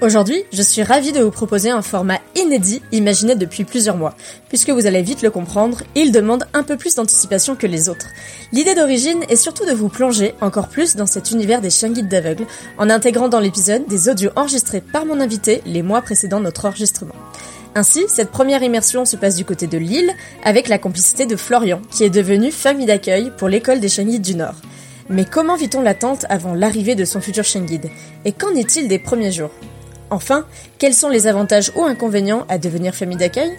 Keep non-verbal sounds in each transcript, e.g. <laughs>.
Aujourd'hui, je suis ravie de vous proposer un format inédit imaginé depuis plusieurs mois. Puisque vous allez vite le comprendre, il demande un peu plus d'anticipation que les autres. L'idée d'origine est surtout de vous plonger encore plus dans cet univers des chiens guides d'aveugles, en intégrant dans l'épisode des audios enregistrés par mon invité les mois précédant notre enregistrement. Ainsi, cette première immersion se passe du côté de Lille, avec la complicité de Florian, qui est devenu famille d'accueil pour l'école des chiens guides du Nord. Mais comment vit-on l'attente avant l'arrivée de son futur chien guide? Et qu'en est-il des premiers jours? Enfin, quels sont les avantages ou inconvénients à devenir famille d'accueil?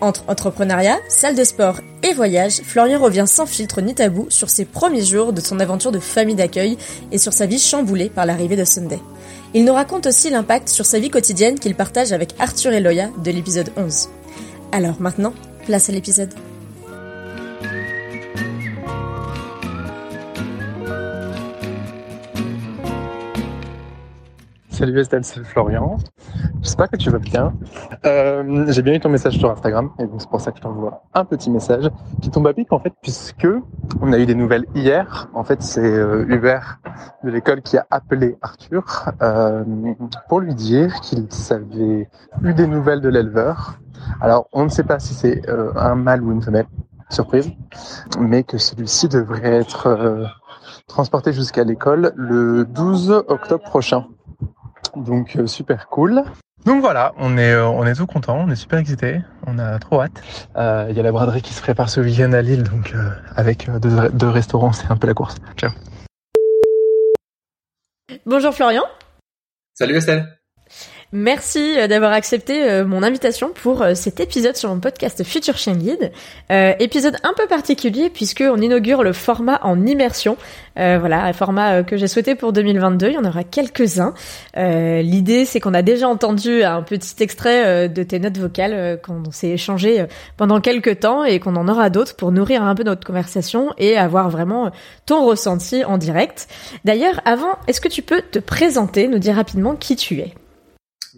Entre entrepreneuriat, salle de sport et voyage, Florian revient sans filtre ni tabou sur ses premiers jours de son aventure de famille d'accueil et sur sa vie chamboulée par l'arrivée de Sunday. Il nous raconte aussi l'impact sur sa vie quotidienne qu'il partage avec Arthur et Loya de l'épisode 11. Alors maintenant, place à l'épisode. Salut Estelle, c'est Florian. J'espère que tu vas bien. Euh, j'ai bien eu ton message sur Instagram et donc c'est pour ça que je t'envoie un petit message qui tombe à pic en fait puisque on a eu des nouvelles hier. En fait, c'est euh, Hubert de l'école qui a appelé Arthur euh, pour lui dire qu'il avait eu des nouvelles de l'éleveur. Alors, on ne sait pas si c'est un mâle ou une femelle, surprise, mais que celui-ci devrait être transporté jusqu'à l'école le 12 octobre prochain. Donc euh, super cool. Donc voilà, on est euh, on est tout content, on est super excité, on a trop hâte. Euh, Il y a la braderie qui se prépare ce week-end à Lille, donc euh, avec euh, deux, deux restaurants, c'est un peu la course. Ciao. Bonjour Florian. Salut Estelle. Merci euh, d'avoir accepté euh, mon invitation pour euh, cet épisode sur mon podcast Future Chien Guide. Euh, épisode un peu particulier puisque on inaugure le format en immersion. Euh, voilà, un format que j'ai souhaité pour 2022. Il y en aura quelques-uns. Euh, L'idée, c'est qu'on a déjà entendu un petit extrait de tes notes vocales euh, qu'on s'est échangé pendant quelques temps et qu'on en aura d'autres pour nourrir un peu notre conversation et avoir vraiment ton ressenti en direct. D'ailleurs, avant, est-ce que tu peux te présenter, nous dire rapidement qui tu es?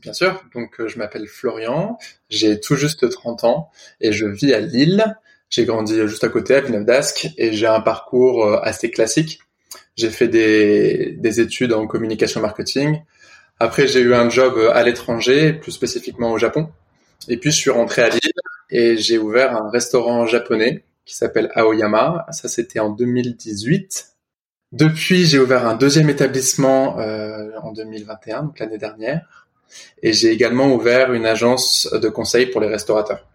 Bien sûr, donc euh, je m'appelle Florian, j'ai tout juste 30 ans et je vis à Lille. J'ai grandi juste à côté, à Villeneuve d'Ascq, et j'ai un parcours euh, assez classique. J'ai fait des, des études en communication marketing. Après, j'ai eu un job à l'étranger, plus spécifiquement au Japon. Et puis, je suis rentré à Lille et j'ai ouvert un restaurant japonais qui s'appelle Aoyama. Ça, c'était en 2018. Depuis, j'ai ouvert un deuxième établissement euh, en 2021, donc l'année dernière. Et j'ai également ouvert une agence de conseil pour les restaurateurs.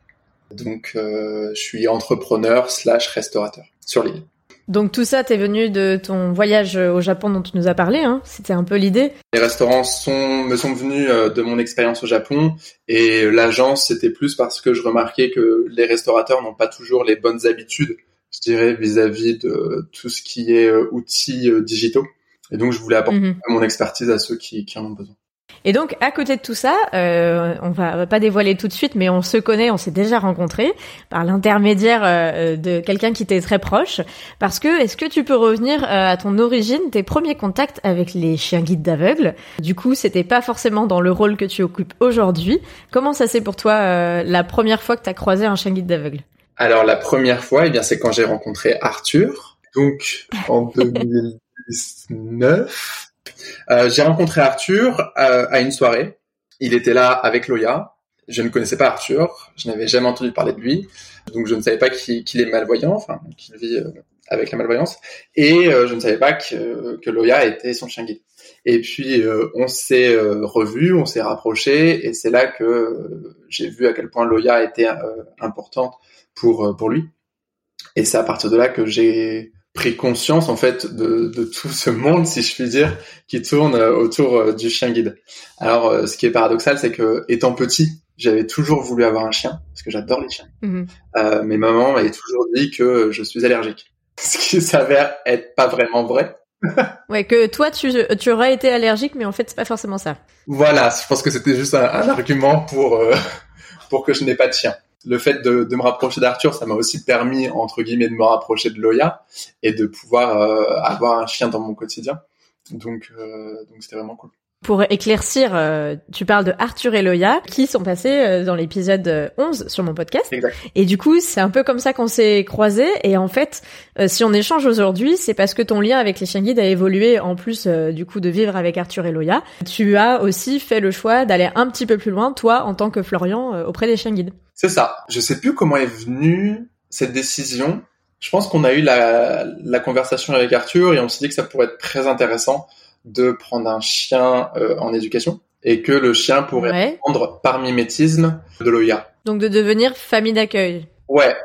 Donc, euh, je suis entrepreneur slash restaurateur sur l'île. Donc tout ça, t'es venu de ton voyage au Japon dont tu nous as parlé, hein C'était un peu l'idée. Les restaurants sont, me sont venus euh, de mon expérience au Japon et l'agence, c'était plus parce que je remarquais que les restaurateurs n'ont pas toujours les bonnes habitudes, je dirais, vis-à-vis de tout ce qui est euh, outils euh, digitaux. Et donc, je voulais apporter Mhm. mon expertise à ceux qui, qui en ont besoin. Et donc, à côté de tout ça, euh, on va, pas dévoiler tout de suite, mais on se connaît, on s'est déjà rencontrés par l'intermédiaire euh, de quelqu'un qui t'est très proche. Parce que, est-ce que tu peux revenir euh, à ton origine, tes premiers contacts avec les chiens guides d'aveugles? Du coup, c'était pas forcément dans le rôle que tu occupes aujourd'hui. Comment ça s'est pour toi euh, la première fois que t'as croisé un chien guide d'aveugle? Alors la première fois, eh bien c'est quand j'ai rencontré Arthur, donc en <laughs> 2019. Euh, j'ai rencontré Arthur euh, à une soirée. Il était là avec Loya. Je ne connaissais pas Arthur, je n'avais jamais entendu parler de lui, donc je ne savais pas qu'il est malvoyant, enfin qu'il vit euh, avec la malvoyance, et je ne savais pas que, que Loya était son chien guide. Et puis on s'est revu, on s'est rapproché, et c'est là que j'ai vu à quel point Loya était importante pour pour lui. Et c'est à partir de là que j'ai pris conscience en fait de, de, tout ce monde, si je puis dire, qui tourne autour du chien guide. Alors, ce qui est paradoxal, c'est que étant petit, j'avais toujours voulu avoir un chien parce que j'adore les chiens. Mhm. Euh, mais maman m'avait toujours dit que je suis allergique, <laughs> ce qui s'avère être pas vraiment vrai. <laughs> ouais, que toi tu, tu aurais été allergique, mais en fait c'est pas forcément ça. Voilà, je pense que c'était juste un, argument pour euh, <laughs> pour que je n'ai pas de chien. Le fait de, me rapprocher d'Arthur, ça m'a aussi permis entre guillemets de me rapprocher de Loya et de pouvoir euh, avoir un chien dans mon quotidien. Donc euh, donc c'était vraiment cool. Pour éclaircir, euh, tu parles de Arthur et Loya qui sont passés euh, dans l'épisode 11 sur mon podcast. Exact. Et du coup, c'est un peu comme ça qu'on s'est croisés. Et en fait, euh, si on échange aujourd'hui, c'est parce que ton lien avec les chiens guides a évolué en plus du coup de vivre avec Arthur et Loya. Tu as aussi fait le choix d'aller un petit peu plus loin, toi, en tant que Florian, auprès des chiens guides. C'est ça. Je sais plus comment est venue cette décision. Je pense qu'on a eu la, la conversation avec Arthur et on s'est dit que ça pourrait être très intéressant de prendre un chien euh, en éducation et que le chien pourrait prendre par mimétisme de l'OIA. Donc de devenir famille d'accueil. Ouais.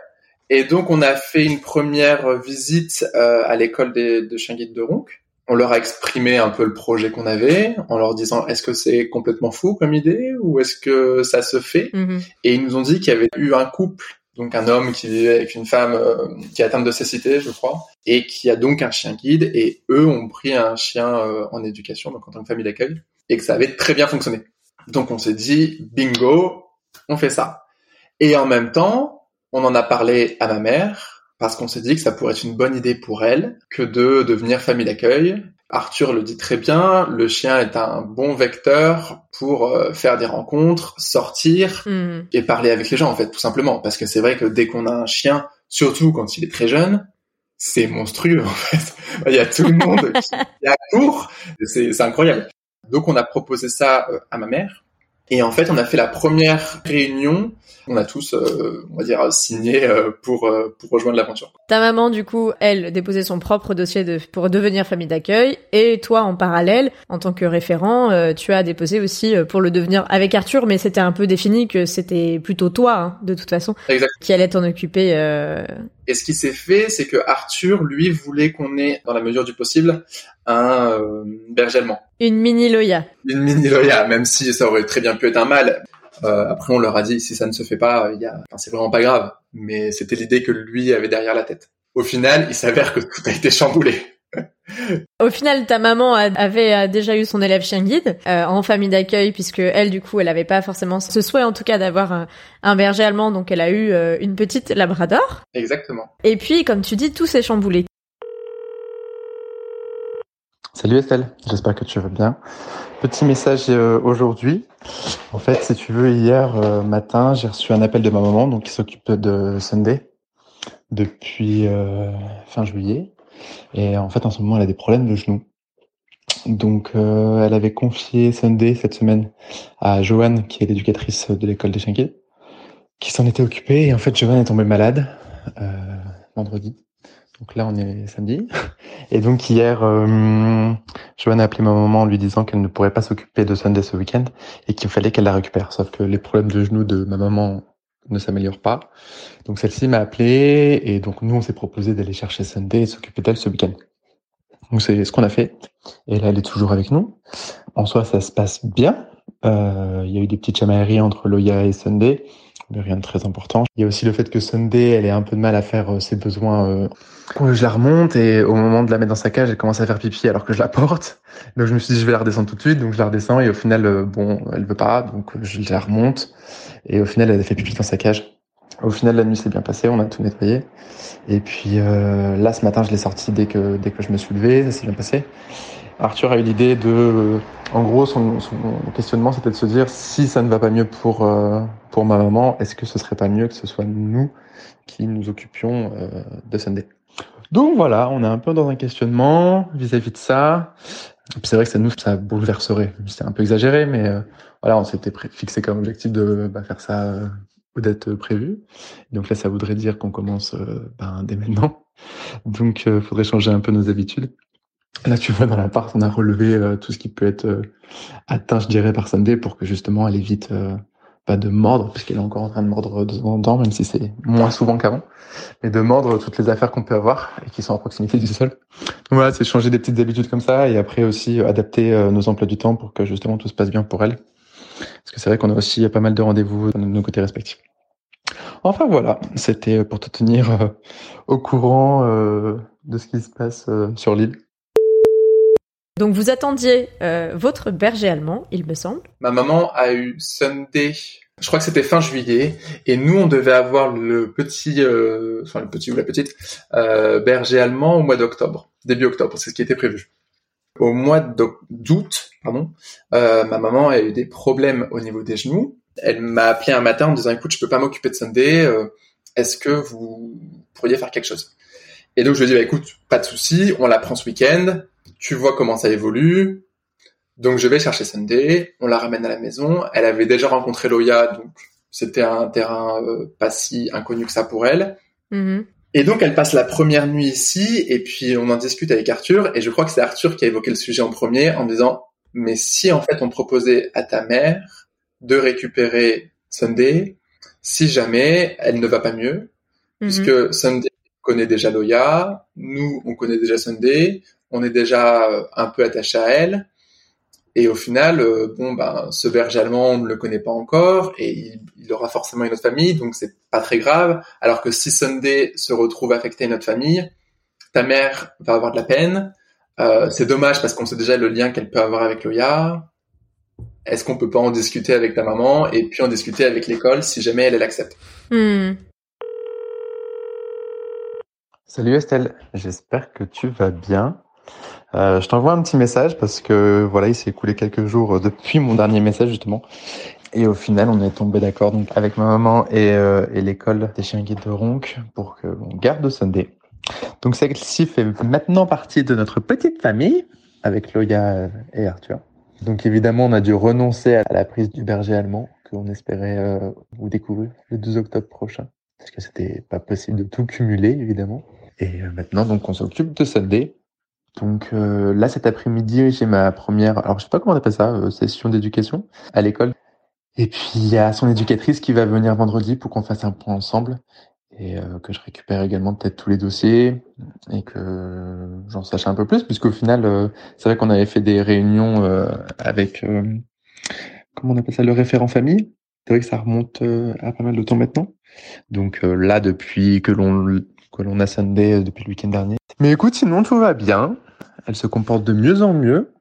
Et donc on a fait une première visite euh, à l'école des, de chiens guides de Ronc. On leur a exprimé un peu le projet qu'on avait en leur disant est-ce que c'est complètement fou comme idée ou est-ce que ça se fait? Mhm. Et ils nous ont dit qu'il y avait eu un couple donc un homme qui vivait avec une femme euh, qui est atteinte de cécité, je crois, et qui a donc un chien guide, et eux ont pris un chien euh, en éducation, donc en tant que famille d'accueil, et que ça avait très bien fonctionné. Donc on s'est dit, bingo, on fait ça. Et en même temps, on en a parlé à ma mère, parce qu'on s'est dit que ça pourrait être une bonne idée pour elle que de devenir famille d'accueil, Arthur le dit très bien, le chien est un bon vecteur pour euh, faire des rencontres, sortir hmm. et parler avec les gens en fait, tout simplement. Parce que c'est vrai que dès qu'on a un chien, surtout quand il est très jeune, c'est monstrueux en fait. <laughs> Il y a tout le monde qui accourt, c'est incroyable. Donc on a proposé ça euh, à ma mère et en fait, on a fait la première réunion. On a tous, euh, on va dire, signé euh, pour euh, pour rejoindre l'aventure. Ta maman, du coup, elle déposait son propre dossier de, pour devenir famille d'accueil, et toi, en parallèle, en tant que référent, tu as déposé aussi pour le devenir avec Arthur, mais c'était un peu défini que c'était plutôt toi, hein, de toute façon, qui allait t'en occuper. Et ce qui s'est fait, c'est que Arthur, lui, voulait qu'on ait, dans la mesure du possible, un euh, berger allemand. Une mini Loya. Une mini Loya, même si ça aurait très bien pu être un mâle. Euh, après, on leur a dit, si ça ne se fait pas, il y a, enfin, c'est vraiment pas grave. Mais c'était l'idée que lui avait derrière la tête. Au final, il s'avère que tout a été chamboulé. Au final, ta maman avait déjà eu son élève chien guide euh, en famille d'accueil puisque elle, du coup, elle avait pas forcément ce souhait, en tout cas, d'avoir un, berger allemand. Donc, elle a eu euh, une petite Labrador. Exactement. Et puis, comme tu dis, tout s'est chamboulé. Salut Estelle, j'espère que tu vas bien. Petit message euh, aujourd'hui. En fait, si tu veux, hier matin, j'ai reçu un appel de ma maman, donc qui s'occupe de Sunday depuis fin juillet. Et en fait, en ce moment, elle a des problèmes de genoux. Donc, euh, elle avait confié Sunday cette semaine à Joanne, qui est l'éducatrice de l'école des chiens qui s'en était occupée. Et en fait, Joanne est tombée malade euh, vendredi. Donc là, on est samedi. Et donc hier, euh, Joanne a appelé ma maman en lui disant qu'elle ne pourrait pas s'occuper de Sunday ce week-end et qu'il fallait qu'elle la récupère. Sauf que les problèmes de genoux de ma maman ne s'améliore pas. Donc celle-ci m'a appelé et donc nous on s'est proposé d'aller chercher Sunday et s'occuper d'elle ce week-end. Donc c'est ce qu'on a fait. Et là elle est toujours avec nous. En soi ça se passe bien. Euh, il y a eu des petites chamailleries entre Loya et Sunday, mais rien de très important. Il y a aussi le fait que Sunday elle ait un peu de mal à faire euh, ses besoins. Euh, je la remonte et au moment de la mettre dans sa cage, elle commence à faire pipi alors que je la porte. Donc je me suis dit je vais la redescendre tout de suite, donc je la redescends et au final bon elle veut pas, donc je la remonte et au final elle a fait pipi dans sa cage. Au final, la nuit s'est bien passée, on a tout nettoyé. Et puis euh, là, ce matin, je l'ai sorti dès que dès que je me suis levé, ça s'est bien passé. Arthur a eu l'idée de, euh, en gros, son, son questionnement, c'était de se dire si ça ne va pas mieux pour euh, pour ma maman, est-ce que ce serait pas mieux que ce soit nous qui nous occupions euh, de Sunday? Donc voilà, on est un peu dans un questionnement vis-à-vis de ça. C'est vrai que ça nous, ça bouleverserait. C'est un peu exagéré, mais euh, voilà, on s'était fixé comme objectif de bah, faire ça euh, aux dates prévues. Donc là, ça voudrait dire qu'on commence euh, ben, dès maintenant. Donc, il faudrait changer un peu nos habitudes. Là, tu vois, dans l'appart, on a relevé euh, tout ce qui peut être euh, atteint, je dirais, par Sunday pour que justement elle évite euh, pas de mordre, puisqu'elle est encore en train de mordre de temps en temps, même si c'est moins souvent qu'avant, mais de mordre toutes les affaires qu'on peut avoir et qui sont à proximité du sol. Donc voilà, c'est changer des petites habitudes comme ça et après aussi adapter nos emplois du temps pour que justement tout se passe bien pour elle. Parce que c'est vrai qu'on a aussi pas mal de rendez-vous de nos côtés respectifs. Enfin voilà, c'était pour te tenir au courant de ce qui se passe sur l'île. Donc vous attendiez euh, votre berger allemand, il me semble. Ma maman a eu Sunday, je crois que c'était fin juillet, et nous on devait avoir le petit, euh, enfin le petit ou la petite euh, berger allemand au mois d'octobre, début octobre, c'est ce qui était prévu. Au mois d'août, pardon, euh, ma maman a eu des problèmes au niveau des genoux. Elle m'a appelé un matin en me disant écoute, je peux pas m'occuper de Sunday, euh, est-ce que vous pourriez faire quelque chose? Et donc je lui ai dit bah, écoute, pas de souci, on la prend ce week-end tu vois comment ça évolue. Donc je vais chercher Sunday, on la ramène à la maison. Elle avait déjà rencontré Loya, donc c'était un terrain euh, pas si inconnu que ça pour elle. Mm-hmm. Et donc elle passe la première nuit ici, et puis on en discute avec Arthur, et je crois que c'est Arthur qui a évoqué le sujet en premier en disant, mais si en fait on proposait à ta mère de récupérer Sunday, si jamais elle ne va pas mieux, Mm-hmm. puisque Sunday connaît déjà Loya, nous on connaît déjà Sunday, on est déjà euh, un peu attaché à elle. Et au final, euh, bon, ben, ce berger allemand, on ne le connaît pas encore et il, il, aura forcément une autre famille, donc c'est pas très grave. Alors que si Sunday se retrouve affecté à une autre famille, ta mère va avoir de la peine. Euh, c'est dommage parce qu'on sait déjà le lien qu'elle peut avoir avec Loya. Est-ce qu'on peut pas en discuter avec ta maman et puis en discuter avec l'école si jamais elle, elle accepte? Hmm. Salut Estelle, j'espère que tu vas bien. Euh, je t'envoie un petit message parce que voilà, il s'est écoulé quelques jours depuis mon dernier message justement. Et au final, on est tombé d'accord donc avec ma maman et, euh, l'école des chiens guides de Ronc pour que l'on garde Sunday. Donc celle-ci fait maintenant partie de notre petite famille avec Loya et Arthur. Donc évidemment, on a dû renoncer à la prise du berger allemand que l'on espérait euh, vous découvrir le 12 octobre prochain parce que c'était pas possible de tout cumuler évidemment. Et euh, maintenant, donc, on s'occupe de Sunday. Donc euh, là, cet après-midi, j'ai ma première, alors je sais pas comment on appelle ça, euh, session d'éducation à l'école. Et puis il y a son éducatrice qui va venir vendredi pour qu'on fasse un point ensemble et euh, que je récupère également peut-être tous les dossiers et que j'en sache un peu plus, puisqu'au final, euh, c'est vrai qu'on avait fait des réunions euh, avec, comment on appelle ça, le référent famille. C'est vrai que ça remonte à pas mal de temps maintenant. Donc là, depuis que l'on que l'on a Sunday depuis le week-end dernier. Mais écoute, sinon tout va bien. Elle se comporte de mieux en mieux.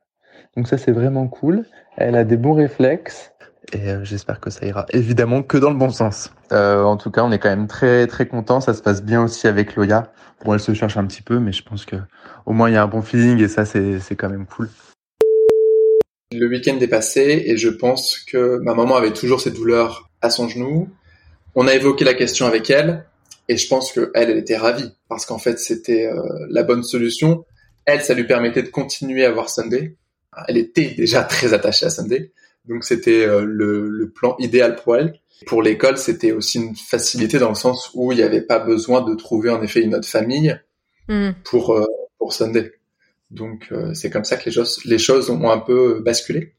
Donc ça, c'est vraiment cool. Elle a des bons réflexes. Et euh, j'espère que ça ira évidemment que dans le bon sens. Euh, en tout cas, on est quand même très très content. Ça se passe bien aussi avec Loya. Bon, elle se cherche un petit peu, mais je pense que au moins il y a un bon feeling et ça c'est c'est quand même cool. Le week-end est passé et je pense que ma maman avait toujours cette douleur à son genou. On a évoqué la question avec elle et je pense que elle, elle était ravie parce qu'en fait c'était euh, la bonne solution. Elle, ça lui permettait de continuer à voir Sunday. Elle était déjà très attachée à Sunday, donc c'était euh, le, le, plan idéal pour elle. Pour l'école, c'était aussi une facilité dans le sens où il n'y avait pas besoin de trouver en effet une autre famille mmh. pour euh, pour Sunday. Donc euh, c'est comme ça que les choses les choses ont un peu basculé.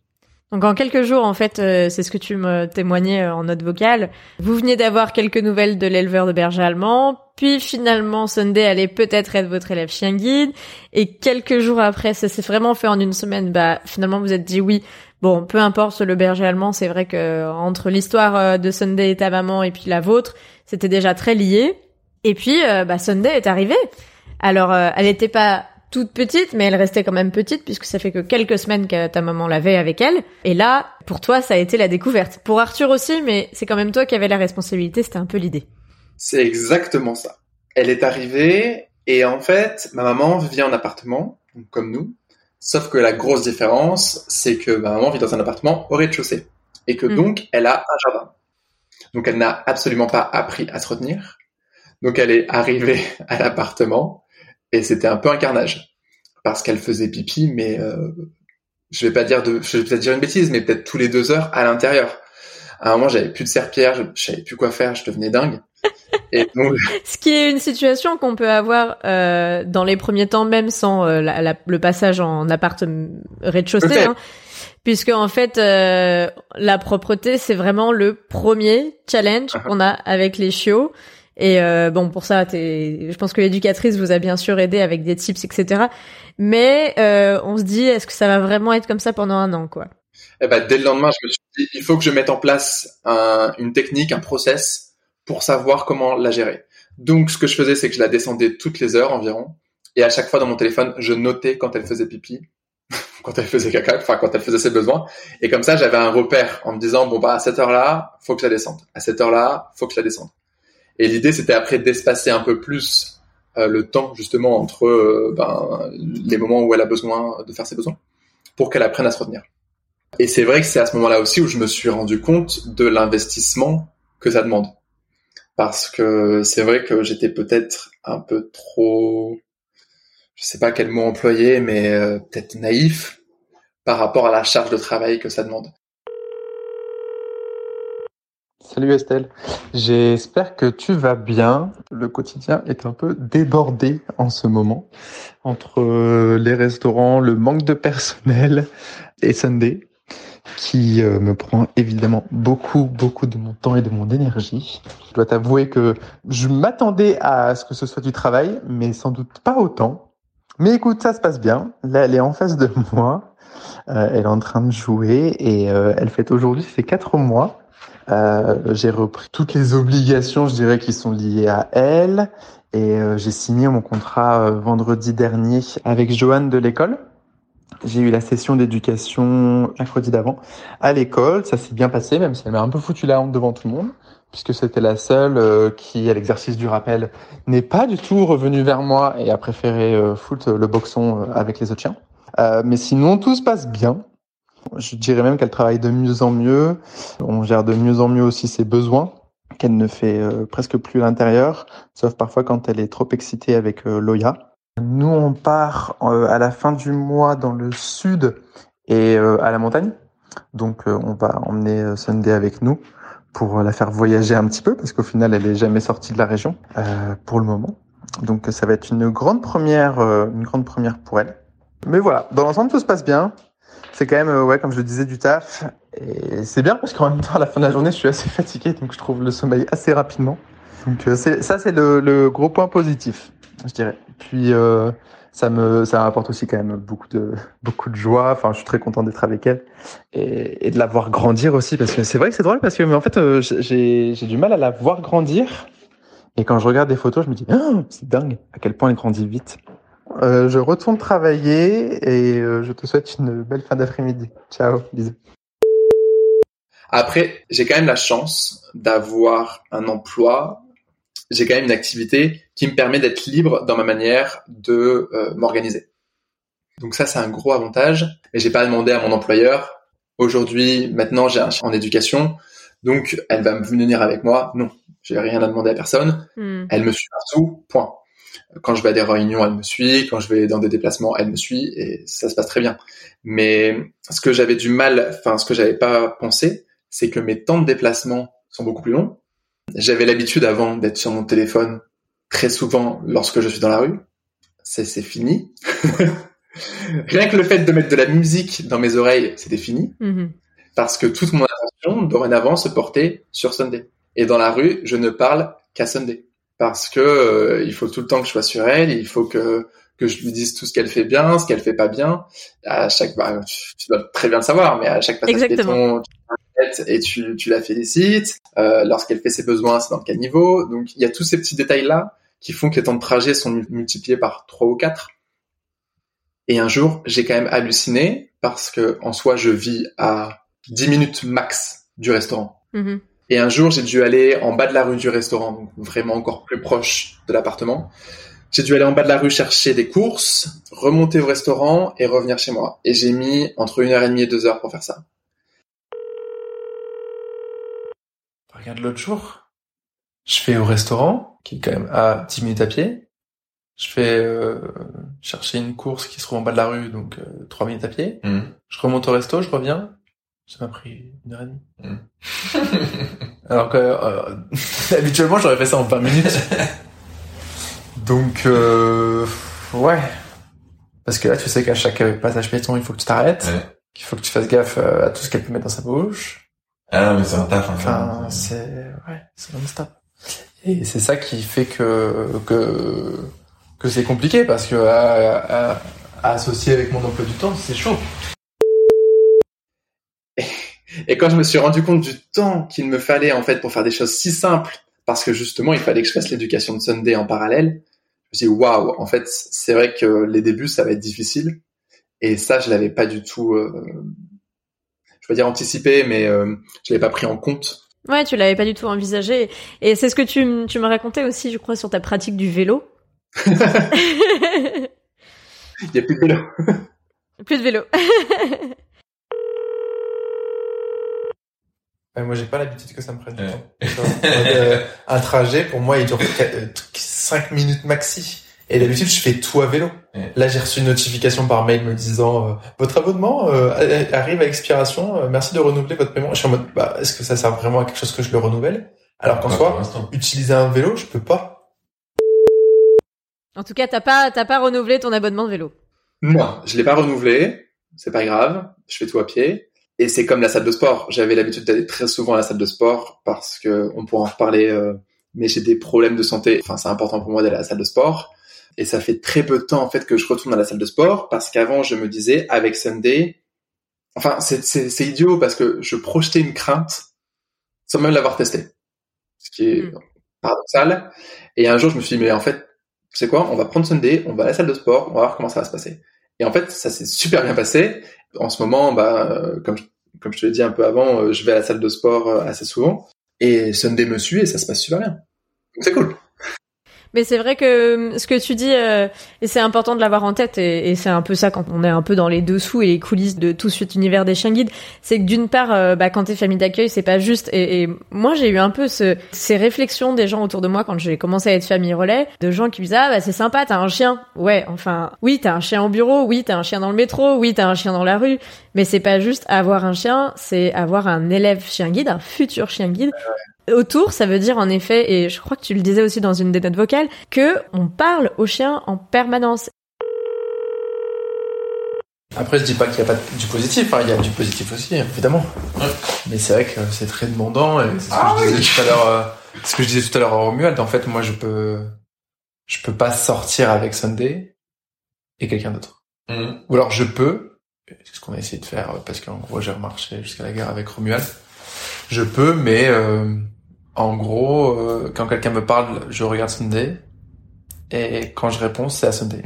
Donc en quelques jours, en fait, euh, c'est ce que tu me témoignais en note vocale. Vous veniez d'avoir quelques nouvelles de l'éleveur de berger allemand, puis finalement Sunday allait peut-être être votre élève chien guide, et quelques jours après, ça s'est vraiment fait en une semaine. Bah finalement, vous êtes dit oui. Bon, peu importe le berger allemand, c'est vrai que entre l'histoire de Sunday et ta maman et puis la vôtre, c'était déjà très lié. Et puis, bah Sunday est arrivée. Alors, elle n'était pas toute petite, mais elle restait quand même petite puisque ça fait que quelques semaines que ta maman l'avait avec elle. Et là, pour toi, ça a été la découverte. Pour Arthur aussi, mais c'est quand même toi qui avais la responsabilité, c'était un peu l'idée. C'est exactement ça. Elle est arrivée et en fait, ma maman vit en appartement, comme nous. Sauf que la grosse différence, c'est que ma maman vit dans un appartement au rez-de-chaussée. Et que mm. donc, elle a un jardin. Donc, elle n'a absolument pas appris à se retenir. Donc, elle est arrivée <laughs> à l'appartement et c'était un peu un carnage. Parce qu'elle faisait pipi, mais euh, je vais pas dire de, je vais peut-être dire une bêtise, mais peut-être tous les deux heures à l'intérieur. À un moment, j'avais plus de serpillère, je, je savais plus quoi faire, je devenais dingue. <laughs> Ce qui est une situation qu'on peut avoir euh, dans les premiers temps, même sans euh, le passage en appart rez-de-chaussée, hein, puisque en fait, euh, la propreté, c'est vraiment le premier challenge uh-huh. qu'on a avec les chiots. Et bon, pour ça, je pense que l'éducatrice vous a bien sûr aidé avec des tips, etc. Mais on se dit, est-ce que ça va vraiment être comme ça pendant un an, quoi? Eh ben, dès le lendemain, je me suis dit, il faut que je mette en place une technique, un process pour savoir comment la gérer. Donc, ce que je faisais, c'est que je la descendais toutes les heures environ. Et à chaque fois dans mon téléphone, je notais quand elle faisait pipi, <laughs> quand elle faisait caca, enfin quand elle faisait ses besoins. Et comme ça, j'avais un repère en me disant bon bah à cette heure-là, faut que je la descende. À cette heure-là, faut que je la descende. Et l'idée, c'était après d'espacer un peu plus euh, le temps justement entre euh, ben, les moments où elle a besoin de faire ses besoins, pour qu'elle apprenne à se retenir. Et c'est vrai que c'est à ce moment-là aussi où je me suis rendu compte de l'investissement que ça demande parce que c'est vrai que j'étais peut-être un peu trop, je sais pas quel mot employer, mais euh, peut-être naïf par rapport à la charge de travail que ça demande. Salut Estelle, j'espère que tu vas bien. Le quotidien est un peu débordé en ce moment entre euh, les restaurants, le manque de personnel et Sunday qui euh, me prend évidemment beaucoup, beaucoup de mon temps et de mon énergie. Je dois t'avouer que je m'attendais à ce que ce soit du travail, mais sans doute pas autant. Mais écoute, ça se passe bien. Là, elle est en face de <laughs> moi. Euh, elle est en train de jouer et euh, elle fait aujourd'hui ses quatre mois. j'ai repris toutes les obligations, je dirais, qui sont liées à elle. Et j'ai signé mon contrat vendredi dernier avec Joanne de l'école. J'ai eu la session d'éducation mercredi d'avant à l'école. Ça s'est bien passé, même si elle m'a un peu foutu la honte devant tout le monde, puisque c'était la seule euh, qui, à l'exercice du rappel, n'est pas du tout revenue vers moi et a préféré euh, foutre le boxon euh, avec les autres chiens. mais sinon, tout se passe bien. Je dirais même qu'elle travaille de mieux en mieux. On gère de mieux en mieux aussi ses besoins qu'elle ne fait presque plus l'intérieur, sauf parfois quand elle est trop excitée avec Loya. Nous, on part euh, à la fin du mois dans le sud et euh, à la montagne. Donc, euh, on va emmener Sunday avec nous pour la faire voyager un petit peu parce qu'au final, elle est jamais sortie de la région pour le moment. Donc, ça va être une grande première, une grande première pour elle. Mais voilà, dans l'ensemble, tout se passe bien. C'est quand même, ouais, comme je disais, du taf. Et c'est bien parce qu'en même temps, à la fin de la journée, je suis assez fatigué, donc je trouve le sommeil assez rapidement. Donc, ça, c'est le gros point positif je dirais. Puis euh, ça me ça m'apporte aussi quand même beaucoup de <laughs> beaucoup de joie. Enfin, je suis très content d'être avec elle et, de la voir grandir aussi parce que c'est vrai que c'est drôle parce que mais en fait euh, j'ai j'ai du mal à la voir grandir et quand je regarde des photos, je me dis oh, c'est dingue à quel point elle grandit vite. Euh, je retourne travailler et euh, je te souhaite une belle fin d'après-midi. Ciao, bisous. Après, j'ai quand même la chance d'avoir un emploi j'ai quand même une activité qui me permet d'être libre dans ma manière de euh, m'organiser. Donc ça, c'est un gros avantage. Mais j'ai pas demandé à mon employeur. Aujourd'hui, maintenant, j'ai un chien en éducation, donc elle va me venir avec moi. Non, j'ai rien à demander à personne. Hmm. Elle me suit partout. Point. Quand je vais à des réunions, elle me suit. Quand je vais dans des déplacements, elle me suit et ça se passe très bien. Mais ce que j'avais du mal, enfin ce que j'avais pas pensé, c'est que mes temps de déplacement sont beaucoup plus longs j'avais l'habitude avant d'être sur mon téléphone très souvent lorsque je suis dans la rue. C'est, fini. <laughs> Rien que le fait de mettre de la musique dans mes oreilles, c'était fini. Mm-hmm. Parce que toute mon attention, dorénavant, se portait sur Sunday. Et dans la rue, je ne parle qu'à Sunday. Parce que euh, il faut tout le temps que je sois sur elle, il faut que que je lui dise tout ce qu'elle fait bien, ce qu'elle fait pas bien. À chaque, bah, tu, dois très bien le savoir, mais à chaque passage piéton, et tu, tu la félicites. Euh, Lorsqu'elle fait ses besoins, c'est dans quel niveau. Donc il y a tous ces petits détails-là qui font que les temps de trajet sont multipliés par 3 ou 4. Et un jour, j'ai quand même halluciné parce que en soi, je vis à 10 minutes max du restaurant. Mm-hmm. Et un jour, j'ai dû aller en bas de la rue du restaurant, donc vraiment encore plus proche de l'appartement. J'ai dû aller en bas de la rue chercher des courses, remonter au restaurant et revenir chez moi. Et j'ai mis entre une heure et demie et deux heures pour faire ça. Regarde l'autre jour, je fais au restaurant, qui est quand même à 10 minutes à pied. Je fais euh, chercher une course qui se trouve en bas de la rue, donc euh, 3 minutes à pied. Mm. Je remonte au resto, je reviens. Ça m'a pris une heure et demie. Mm. <laughs> Alors que euh, <laughs> habituellement j'aurais fait ça en 20 minutes. <laughs> donc euh, ouais. Parce que là tu sais qu'à chaque passage piéton il faut que tu t'arrêtes, Ouais. qu'il faut que tu fasses gaffe euh, à tout ce qu'elle peut mettre dans sa bouche. Ah non, mais c'est un taf, hein, Enfin, c'est ouais, c'est non-stop. Et c'est ça qui fait que que que c'est compliqué parce que à, à- à associer avec mon emploi du temps, c'est chaud. Et quand je me suis rendu compte du temps qu'il me fallait en fait pour faire des choses si simples, parce que justement il fallait que je fasse l'éducation de Sunday en parallèle, je me suis dit waouh, en fait c'est vrai que les débuts ça va être difficile. Et ça je l'avais pas du tout, euh, je vais dire anticipé, mais euh, je l'avais pas pris en compte. Ouais, tu l'avais pas du tout envisagé. Et c'est ce que tu, m- tu me racontais aussi, je crois, sur ta pratique du vélo. <laughs> Il y a plus de vélo. <laughs> Plus de vélo. Ouais, moi j'ai pas l'habitude que ça me prenne du temps. Euh, un trajet pour moi il dure <laughs> 5 minutes maxi. Et d'habitude je fais tout à vélo. Ouais. Là j'ai reçu une notification par mail me disant euh, votre abonnement euh, arrive à expiration, euh, merci de renouveler votre paiement. Je suis en mode bah est-ce que ça sert vraiment à quelque chose que je le renouvelle? Alors qu'en Pas soi utiliser un vélo je peux pas. en tout cas, t'as pas, t'as pas renouvelé ton abonnement de vélo. Non, je l'ai pas renouvelé. C'est pas grave. Je fais tout à pied. Et c'est comme la salle de sport. J'avais l'habitude d'aller très souvent à la salle de sport parce que on pourra en reparler. euh, mais j'ai des problèmes de santé. Enfin, c'est important pour moi d'aller à la salle de sport. Et ça fait très peu de temps en fait que je retourne à la salle de sport parce qu'avant je me disais avec Sunday. Enfin, c'est c'est c'est idiot parce que je projetais une crainte sans même l'avoir testé. Ce qui est Mm. paradoxal. Et un jour je me suis dit mais en fait, tu sais quoi, on va prendre Sunday, on va à la salle de sport, on va voir comment ça va se passer. Et en fait, ça s'est super bien passé. En ce moment, bah, euh, comme, je- comme je te l'ai dit un peu avant, euh, je vais à la salle de sport euh, assez souvent. Et Sunday me suit et ça se passe super bien. C'est cool. Mais c'est vrai que euh, ce que tu dis, euh, et c'est important de l'avoir en tête, et, c'est un peu ça quand on est un peu dans les dessous et les coulisses de tout cet univers des chiens guides, c'est que d'une part, euh, bah, quand t'es famille d'accueil, c'est pas juste. Et, et moi, j'ai eu un peu ce, ces réflexions des gens autour de moi quand j'ai commencé à être famille relais, de gens qui me disaient ah bah c'est sympa, t'as un chien. Ouais, enfin oui, t'as un chien au bureau, oui, t'as un chien dans le métro, oui, t'as un chien dans la rue. Mais c'est pas juste avoir un chien, c'est avoir un élève chien guide, un futur chien guide Autour, ça veut dire en effet, et je crois que tu le disais aussi dans une des notes vocales, que on parle aux chiens en permanence. Après je dis pas qu'il y a pas du positif, hein, il y a du positif aussi évidemment. Mais c'est vrai que c'est très demandant et c'est ce que Ah je disais tout à l'heure. euh, ce que je disais tout à l'heure à Romuald. En fait, moi je peux je peux pas sortir avec Sunday et quelqu'un d'autre. Mhm. Ou alors je peux, c'est ce qu'on a essayé de faire euh, parce qu'en gros j'ai remarché jusqu'à la guerre avec Romuald. Je peux, mais euh, en gros, euh, quand quelqu'un me parle, je regarde Sunday et quand je réponds, c'est à Sunday.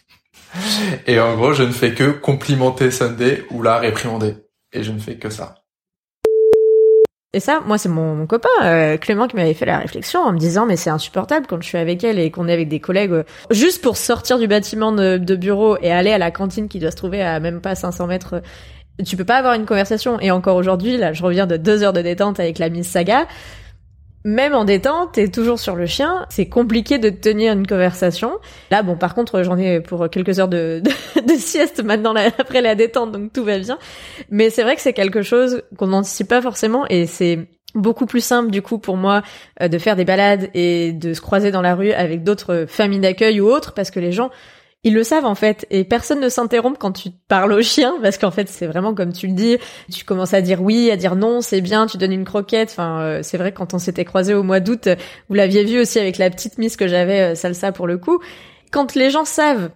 <laughs> et en gros, je ne fais que complimenter Sunday ou la réprimander. Et je ne fais que ça. Et ça, moi, c'est mon, mon copain euh, Clément qui m'avait fait la réflexion en me disant mais c'est insupportable quand je suis avec elle et qu'on est avec des collègues euh, juste pour sortir du bâtiment de, de bureau et aller à la cantine qui doit se trouver à même pas 500 mètres. Tu peux pas avoir une conversation. Et encore aujourd'hui, là, je reviens de deux heures de détente avec la Miss Saga. Même en détente, t'es toujours sur le chien. C'est compliqué de tenir une conversation. Là, bon, par contre, j'en ai pour quelques heures de, sieste maintenant après la détente, donc tout va bien. Mais c'est vrai que c'est quelque chose qu'on n'anticipe pas forcément et c'est beaucoup plus simple du coup pour moi euh, de faire des balades et de se croiser dans la rue avec d'autres familles d'accueil ou autres parce que les gens ils le savent en fait. Et personne ne s'interrompt quand tu parles au chien parce qu'en fait c'est vraiment comme tu le dis tu commences à dire oui à dire non c'est bien tu donnes une croquette. Enfin euh, c'est vrai quand on s'était croisés au mois d'août euh, vous l'aviez vu aussi avec la petite miss que j'avais euh, salsa pour le coup. Quand les gens savent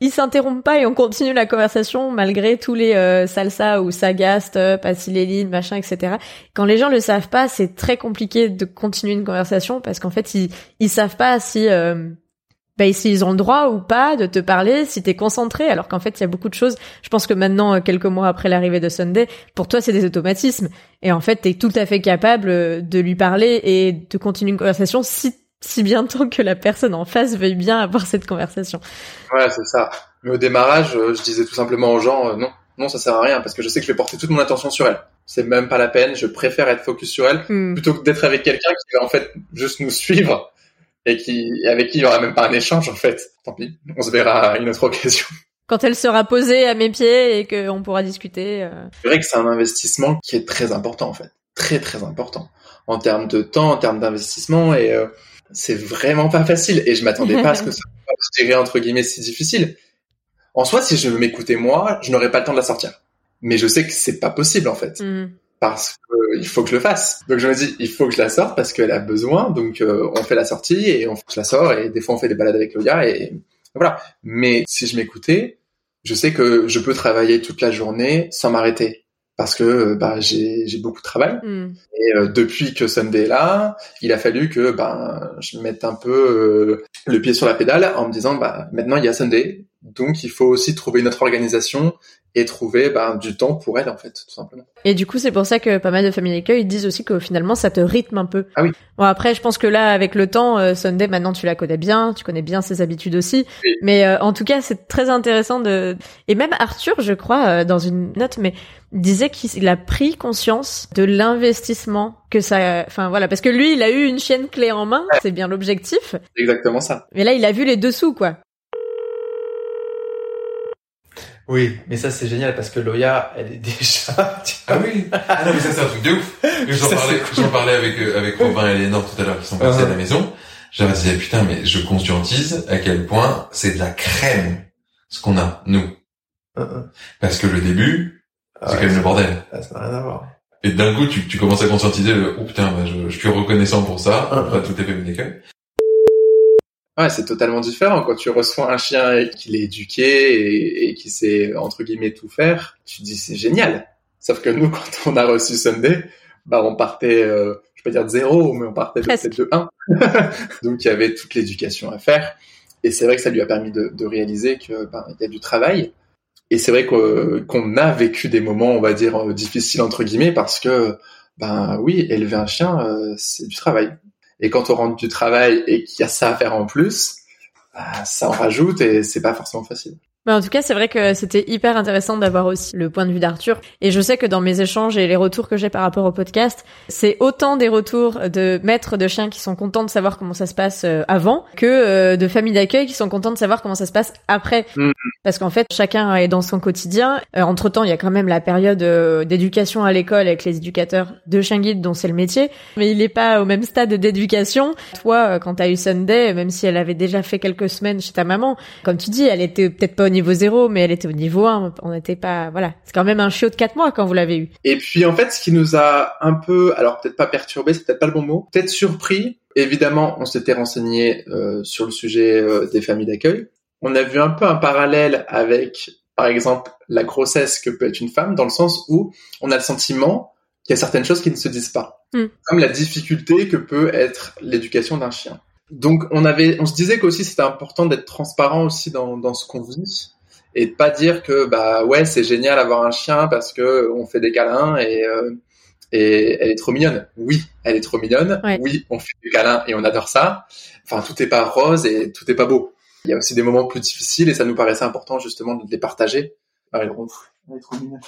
ils s'interrompent pas et on continue la conversation malgré tous les euh, salsa ou saga, stop, machin, etc. Quand les gens le savent pas, c'est très compliqué de continuer une conversation parce qu'en fait ils ils savent pas si bah, s'ils ont le droit ou pas de te parler, si t'es concentré, alors qu'en fait, il y a beaucoup de choses. Je pense que maintenant, euh, quelques mois après l'arrivée de Sunday, pour toi, c'est des automatismes. Et en fait, t'es tout à fait capable euh, de lui parler et de continuer une conversation si, si bientôt que la personne en face veuille bien avoir cette conversation. Ouais, c'est ça. Mais au démarrage, euh, je disais tout simplement aux gens, non, non, ça sert à rien, parce que je sais que je vais porter toute mon attention sur elle. C'est même pas la peine, je préfère être focus sur elle, Hmm. plutôt que d'être avec quelqu'un qui va en fait juste nous suivre et qui avec qui il y aura même pas un échange en fait. Tant pis, on se verra à une autre occasion. <laughs> Quand elle sera posée à mes pieds et qu'on pourra discuter. euh, C'est vrai que c'est un investissement qui est très important en fait, très très important en termes de temps, en termes d'investissement et euh, c'est vraiment pas facile et je m'attendais pas à ce que <laughs> ça soit, je dirais entre guillemets si difficile. En soi, si je m'écoutais moi, je n'aurais pas le temps de la sortir. Mais je sais que c'est pas possible en fait hmm. Parce que il faut que je le fasse. Donc je me dis il faut que je la sorte parce qu'elle a besoin. Donc euh, on fait la sortie et on je la sort et des fois on fait des balades avec Loya et voilà. Mais si je m'écoutais, je sais que je peux travailler toute la journée sans m'arrêter parce que euh, bah j'ai j'ai beaucoup de travail Hmm. et euh, depuis que Sunday est là, il a fallu que ben je mette un peu euh, le pied sur la pédale en me disant bah maintenant il y a Sunday, donc il faut aussi trouver une autre organisation et trouver ben, du temps pour elle en fait tout simplement. Et du coup, c'est pour ça que pas mal de familles d'accueil disent aussi que finalement, ça te rythme un peu. Ah oui. Bon, après, je pense que là, avec le temps, euh, Sunday, maintenant, tu la connais bien, tu connais bien ses habitudes aussi. Oui. Mais euh, en tout cas, c'est très intéressant de... Et même Arthur, je crois, euh, dans une note, mais disait qu'il a pris conscience de l'investissement que ça... Enfin, voilà, parce que lui, il a eu une chienne clé en main, c'est bien l'objectif. Exactement ça. Mais là, il a vu les dessous, quoi. Oui, mais ça c'est génial parce que Loya, elle est <laughs> déjà. Ah oui Ah non, mais ça c'est un truc de ouf. <laughs> J'en parlais, j'en parlais avec, euh, avec Robin et Lénore tout à l'heure qui sont passés Uh-huh. à la maison. Je leur disais, putain, mais je conscientise à quel point c'est de la crème, ce qu'on a, nous. Parce que le début, c'est quand même le bordel. Ah, ça n'a rien à voir. Et d'un coup, tu, tu commences à conscientiser le, oh putain, bah, je, je suis reconnaissant pour ça, Uh-huh. après tout est fait. Ouais, c'est totalement différent quand tu reçois un chien et qu'il est éduqué et, et qui sait entre guillemets tout faire. Tu te dis c'est génial. Sauf que nous, <laughs> quand on a reçu Sunday, bah on partait, euh, je peux pas dire de zéro, mais on partait peut-être de 1. <laughs> Donc il y avait toute l'éducation à faire. Et c'est vrai que ça lui a permis de, de réaliser que ben, il y a du travail. Et c'est vrai qu'on a vécu des moments, on va dire, euh, difficiles entre guillemets, parce que ben oui, élever un chien, euh, c'est du travail. Et quand on rentre du travail et qu'il y a ça à faire en plus, bah, ça en rajoute et c'est pas forcément facile. Mais en tout cas, c'est vrai que c'était hyper intéressant d'avoir aussi le point de vue d'Arthur. Et je sais que dans mes échanges et les retours que j'ai par rapport au podcast, c'est autant des retours de maîtres de chiens qui sont contents de savoir comment ça se passe euh, avant que euh, de familles d'accueil qui sont contents de savoir comment ça se passe après. Mhm. Parce qu'en fait, chacun est dans son quotidien. Euh, entre temps, il y a quand même la période d'éducation à l'école avec les éducateurs de chien guide dont c'est le métier. Mais il n'est pas au même stade d'éducation. Toi, quand t'as eu Sunday, même si elle avait déjà fait quelques semaines chez ta maman, comme tu dis, elle était peut-être pas au niveau zéro, mais elle était au niveau 1. On n'était pas, voilà. C'est quand même un chiot de 4 mois quand vous l'avez eu. Et puis en fait, ce qui nous a un peu, alors peut-être pas perturbé, c'est peut-être pas le bon mot, peut-être surpris. Évidemment, on s'était renseigné euh, sur le sujet euh, des familles d'accueil. On a vu un peu un parallèle avec, par exemple, la grossesse que peut être une femme, dans le sens où on a le sentiment qu'il y a certaines choses qui ne se disent pas, Hmm. comme la difficulté que peut être l'éducation d'un chien. Donc on avait, on se disait qu'aussi c'était important d'être transparent aussi dans, dans ce qu'on vit et de pas dire que bah ouais c'est génial avoir un chien parce que on fait des câlins et euh, et elle est trop mignonne. Oui, elle est trop mignonne. Ouais. Oui, on fait des câlins et on adore ça. Enfin tout est pas rose et tout est pas beau. Il y a aussi des moments plus difficiles et ça nous paraissait important justement de les partager. Ah, elle ronfle. Elle est trop mignonne.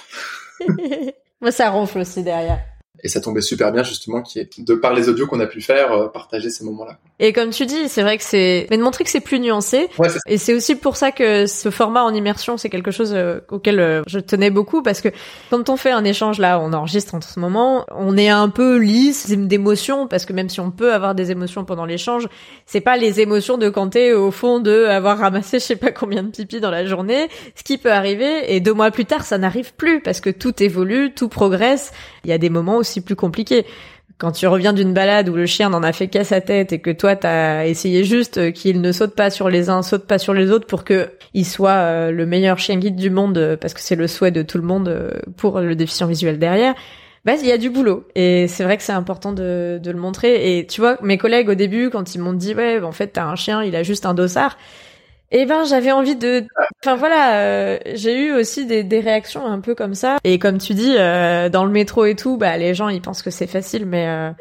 <laughs> Moi, ça ronfle aussi derrière. Et ça tombait super bien justement qui est de par les audios qu'on a pu faire euh, partager ces moments-là. Et comme tu dis, c'est vrai que c'est, mais de montrer que c'est plus nuancé. Ouais, c'est Et c'est aussi pour ça que ce format en immersion, c'est quelque chose euh, auquel euh, je tenais beaucoup parce que quand on fait un échange là, on enregistre en ce moment, on est un peu lisse d'émotions parce que même si on peut avoir des émotions pendant l'échange, c'est pas les émotions de quand t'es au fond de avoir ramassé je sais pas combien de pipi dans la journée, ce qui peut arriver et deux mois plus tard ça n'arrive plus parce que tout évolue, tout progresse. Il y a des moments plus compliqués quand tu reviens d'une balade où le chien n'en a fait qu'à sa tête et que toi t'as essayé juste qu'il ne saute pas sur les uns, saute pas sur les autres pour que il soit euh, le meilleur chien guide du monde euh, parce que c'est le souhait de tout le monde euh, pour le déficient visuel derrière. bah il y a du boulot et c'est vrai que c'est important de, de le montrer et tu vois mes collègues au début quand ils m'ont dit ouais en fait t'as un chien il a juste un dossard eh ben, j'avais envie de. Enfin voilà, euh, j'ai eu aussi des, des, réactions un peu comme ça. Et comme tu dis, euh, dans le métro et tout, bah les gens ils pensent que c'est facile, mais euh,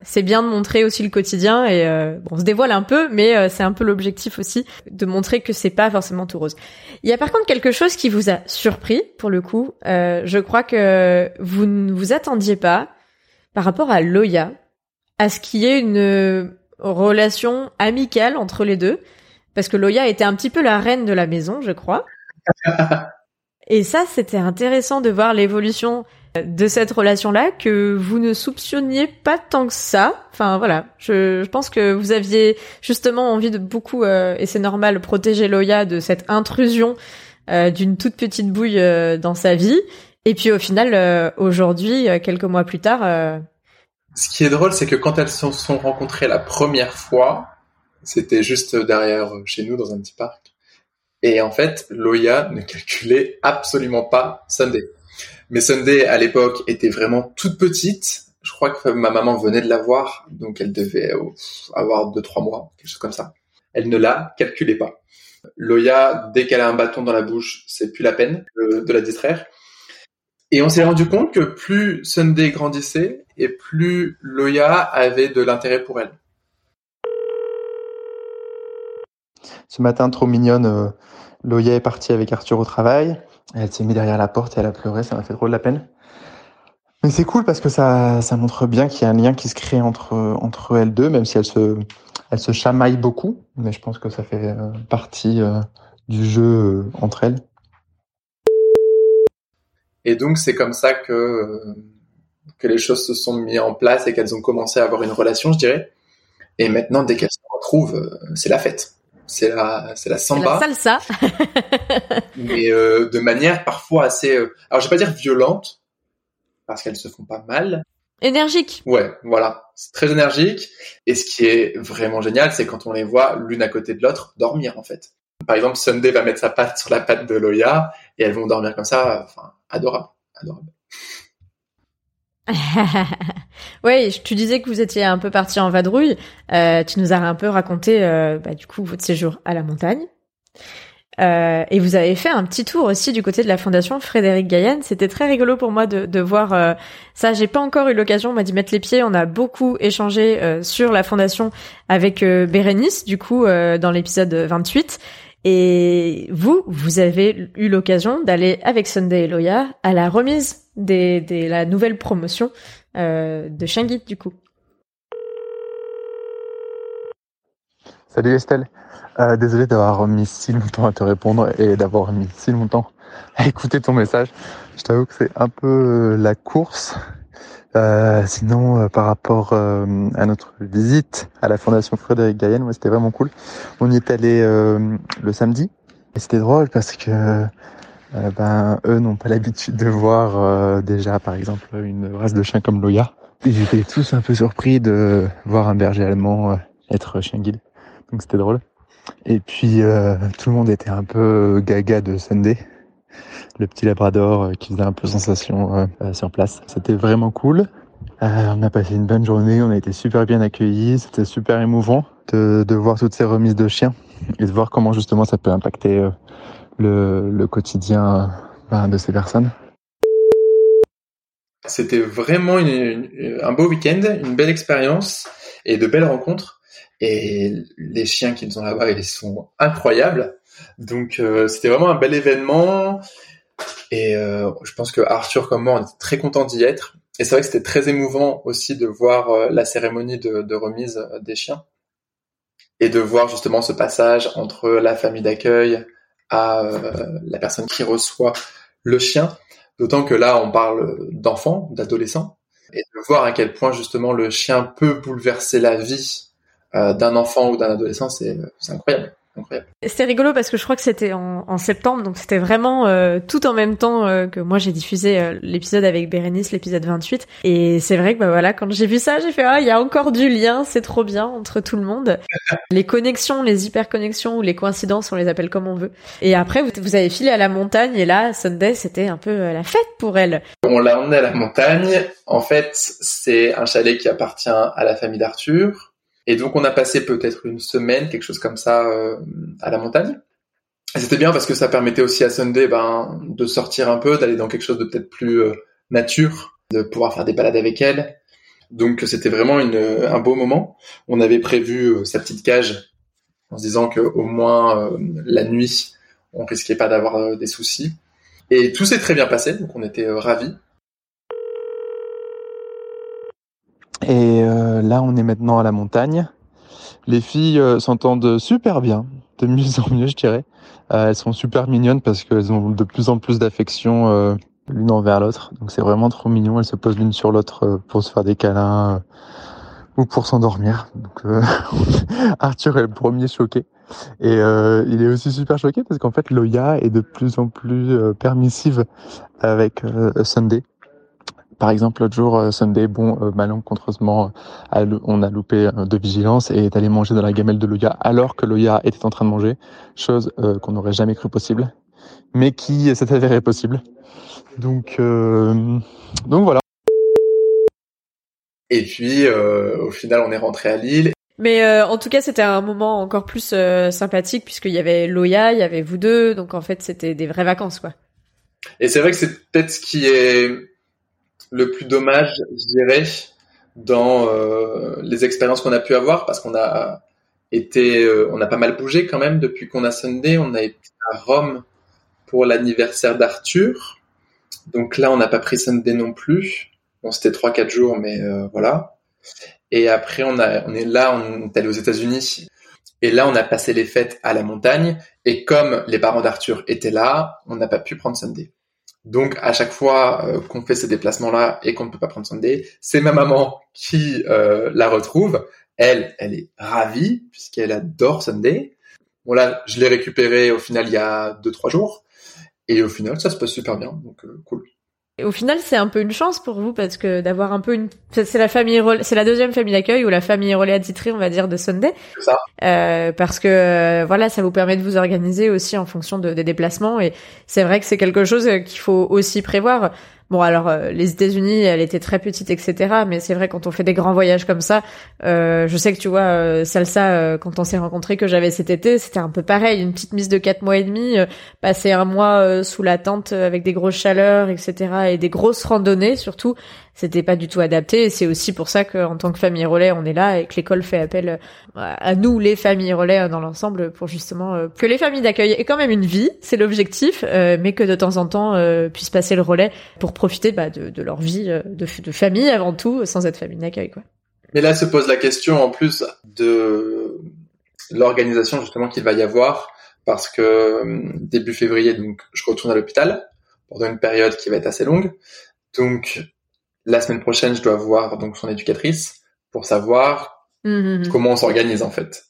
c'est bien de montrer aussi le quotidien. Et bon, on se dévoile un peu, mais c'est un peu l'objectif aussi de montrer que c'est pas forcément tout rose. Il y a par contre quelque chose qui vous a surpris pour le coup. je crois que vous ne vous attendiez pas par rapport à Loya à ce qu'il y ait une relation amicale entre les deux parce que Loya était un petit peu la reine de la maison, je crois. <laughs> Et ça, c'était intéressant de voir l'évolution de cette relation-là que vous ne soupçonniez pas tant que ça. Enfin voilà, je, pense que vous aviez justement envie de beaucoup, euh, et c'est normal, protéger Loya de cette intrusion euh, d'une toute petite bouille euh, dans sa vie. Et puis au final, aujourd'hui, quelques mois plus tard... Ce qui est drôle, c'est que quand elles se sont rencontrées la première fois, c'était juste derrière euh, chez nous dans un petit parc. Et en fait, Loya ne calculait absolument pas Sunday. Mais Sunday, à l'époque, était vraiment toute petite. Je crois que ma maman venait de la voir, donc elle devait euh, avoir deux, trois mois, quelque chose comme ça. Elle ne la calculait pas. Loya, dès qu'elle a un bâton dans la bouche, c'est plus la peine de, la distraire. Et on s'est rendu compte que plus Sunday grandissait et plus Loya avait de l'intérêt pour elle. Ce matin, trop mignonne, euh, Loya est partie avec Arthur au travail. Elle s'est mise derrière la porte et elle a pleuré, ça m'a fait trop de la peine. Mais c'est cool parce que ça, montre bien qu'il y a un lien qui se crée entre, elles deux, même si elles se, chamaillent beaucoup. Mais je pense que ça fait euh, partie euh, du jeu entre elles. Et donc, c'est comme ça que les choses se sont mises en place et qu'elles ont commencé à avoir une relation, je dirais. Et maintenant, dès qu'elles se retrouvent, c'est la fête c'est la c'est la samba. La salsa. <laughs> mais euh, de manière parfois assez euh, alors je vais pas dire violente parce qu'elles se font pas mal. Énergique. Ouais, voilà, c'est très énergique et ce qui est vraiment génial, c'est quand on les voit l'une à côté de l'autre dormir en fait. Par exemple, Sunday va mettre sa patte sur la patte de Loya et elles vont dormir comme ça, enfin adorable, adorable. <laughs> oui, tu disais que vous étiez un peu parti en vadrouille. Euh, tu nous as un peu raconté, euh, bah, du coup, votre séjour à la montagne. Euh, et vous avez fait un petit tour aussi du côté de la fondation Frédéric Gaillan. C'était très rigolo pour moi de, voir ça. J'ai pas encore eu l'occasion d'y mettre les pieds. On a beaucoup échangé sur la fondation avec Bérénice, du coup, dans l'épisode 28. Et vous, vous avez eu l'occasion d'aller avec Sunday et Loya à la remise des, la nouvelle promotion euh, de Chien du coup. Salut Estelle. Euh, désolé d'avoir mis si longtemps à te répondre et d'avoir mis si longtemps à écouter ton message. Je t'avoue que c'est un peu la course euh, sinon, euh, par rapport euh, à notre visite à la Fondation Frédéric Gaillen, ouais, c'était vraiment cool. On y est allé le samedi et c'était drôle parce que ben eux n'ont pas l'habitude de voir déjà, par exemple, une race de chien comme Loya. Ils étaient tous un peu surpris de voir un berger allemand être chien guide. Donc c'était drôle. Et puis tout le monde était un peu gaga de Sunday le petit labrador euh, qui faisait un peu sensation euh, euh, sur place. C'était vraiment cool. on a passé une bonne journée, on a été super bien accueillis, c'était super émouvant de, de, voir toutes ces remises de chiens et de voir comment justement ça peut impacter le, quotidien ben, de ces personnes. C'était vraiment un beau week-end, une belle expérience et de belles rencontres. Et les chiens qui sont là-bas, ils sont incroyables. Donc c'était vraiment un bel événement. Et euh, je pense que Arthur comme moi, on était très content d'y être. Et c'est vrai que c'était très émouvant aussi de voir euh, la cérémonie de, remise euh, des chiens et de voir justement ce passage entre la famille d'accueil à la personne qui reçoit le chien. D'autant que là, on parle d'enfants, d'adolescents, et de voir à quel point justement le chien peut bouleverser la vie d'un enfant ou d'un adolescent, c'est incroyable. Incroyable. C'était rigolo parce que je crois que c'était en, en septembre, donc c'était vraiment euh, tout en même temps euh, que moi j'ai diffusé euh, l'épisode avec Bérénice, l'épisode 28. Et c'est vrai que bah voilà, quand j'ai vu ça, j'ai fait ah il y a encore du lien, c'est trop bien entre tout le monde. <laughs> les connexions, les hyperconnexions ou les coïncidences, on les appelle comme on veut. Et après vous, vous avez filé à la montagne et là Sunday c'était un peu la fête pour elle. On l'a emmené à la montagne. En fait, c'est un chalet qui appartient à la famille d'Arthur et donc on a passé peut-être une semaine, quelque chose comme ça, euh, à la montagne. C'était bien parce que ça permettait aussi à Sunday ben, de sortir un peu, d'aller dans quelque chose de peut-être plus euh, nature, de pouvoir faire des balades avec elle. Donc c'était vraiment une, un beau moment. On avait prévu euh, sa petite cage en se disant que au moins la nuit, on risquait pas d'avoir des soucis. Et tout s'est très bien passé, donc on était ravis. Et euh, là, on est maintenant à la montagne. Les filles euh, s'entendent super bien, de mieux en mieux, je dirais. Euh, elles sont super mignonnes parce qu'elles ont de plus en plus d'affection l'une envers l'autre. Donc c'est vraiment trop mignon. Elles se posent l'une sur l'autre pour se faire des câlins ou pour s'endormir. Donc <laughs> Arthur est le premier choqué. Et il est aussi super choqué parce qu'en fait Loya est de plus en plus permissive avec Sunday. Par exemple, l'autre jour, euh, Sunday, bon, euh, malencontreusement, euh, on a loupé de vigilance et est allé manger dans la gamelle de Loya alors que Loya était en train de manger, chose qu'on n'aurait jamais cru possible, mais qui s'est avérée possible. Donc, donc voilà. Et puis, au final, on est rentré à Lille. Mais en tout cas, c'était un moment encore plus sympathique puisqu'il y avait Loya, il y avait vous deux, donc en fait, c'était des vraies vacances, quoi. Et c'est vrai que c'est peut-être ce qui est le plus dommage, je dirais, dans euh, les expériences qu'on a pu avoir, parce qu'on a été, euh, on a pas mal bougé quand même depuis qu'on a Sunday. On a été à Rome pour l'anniversaire d'Arthur. Donc là, on n'a pas pris Sunday non plus. Bon, c'était trois quatre jours, mais euh, voilà. Et après, on on est là, on est allé aux États-Unis. Et là, on a passé les fêtes à la montagne. Et comme les parents d'Arthur étaient là, on n'a pas pu prendre Sunday. Donc à chaque fois euh, qu'on fait ces déplacements-là et qu'on ne peut pas prendre Sunday, c'est ma maman qui euh, la retrouve. Elle, elle est ravie puisqu'elle adore Sunday. Bon là, je l'ai récupéré au final il y a deux trois jours et au final ça se passe super bien, donc euh, cool au final, c'est un peu une chance pour vous parce que d'avoir un peu une, c'est la famille, c'est la deuxième famille d'accueil ou la famille relais attitrée, on va dire, de Sunday. C'est ça. Euh, parce que euh, voilà, ça vous permet de vous organiser aussi en fonction de, des déplacements et c'est vrai que c'est quelque chose qu'il faut aussi prévoir. Bon, alors euh, les États-Unis, elle était très petite, etc. Mais c'est vrai quand on fait des grands voyages comme ça, euh, je sais que tu vois, euh, Salsa, euh, quand on s'est rencontrés que j'avais cet été, c'était un peu pareil, une petite mise de quatre mois et demi, passer un mois sous la tente avec des grosses chaleurs, etc. Et des grosses randonnées surtout c'était pas du tout adapté. Et c'est aussi pour ça qu'en tant que famille relais, on est là et que l'école fait appel euh, à nous, les familles relais, euh, dans l'ensemble, pour justement euh, que les familles d'accueil aient quand même une vie, c'est l'objectif, mais que de temps en temps puissent passer le relais pour profiter bah, de, de, leur vie de, de, famille avant tout, sans être famille d'accueil. Mais là se pose la question en plus de l'organisation justement qu'il va y avoir, parce que début février, donc je retourne à l'hôpital pendant une période qui va être assez longue. Donc la semaine prochaine, je dois voir donc son éducatrice pour savoir mmh, mmh, mmh. comment on s'organise en fait.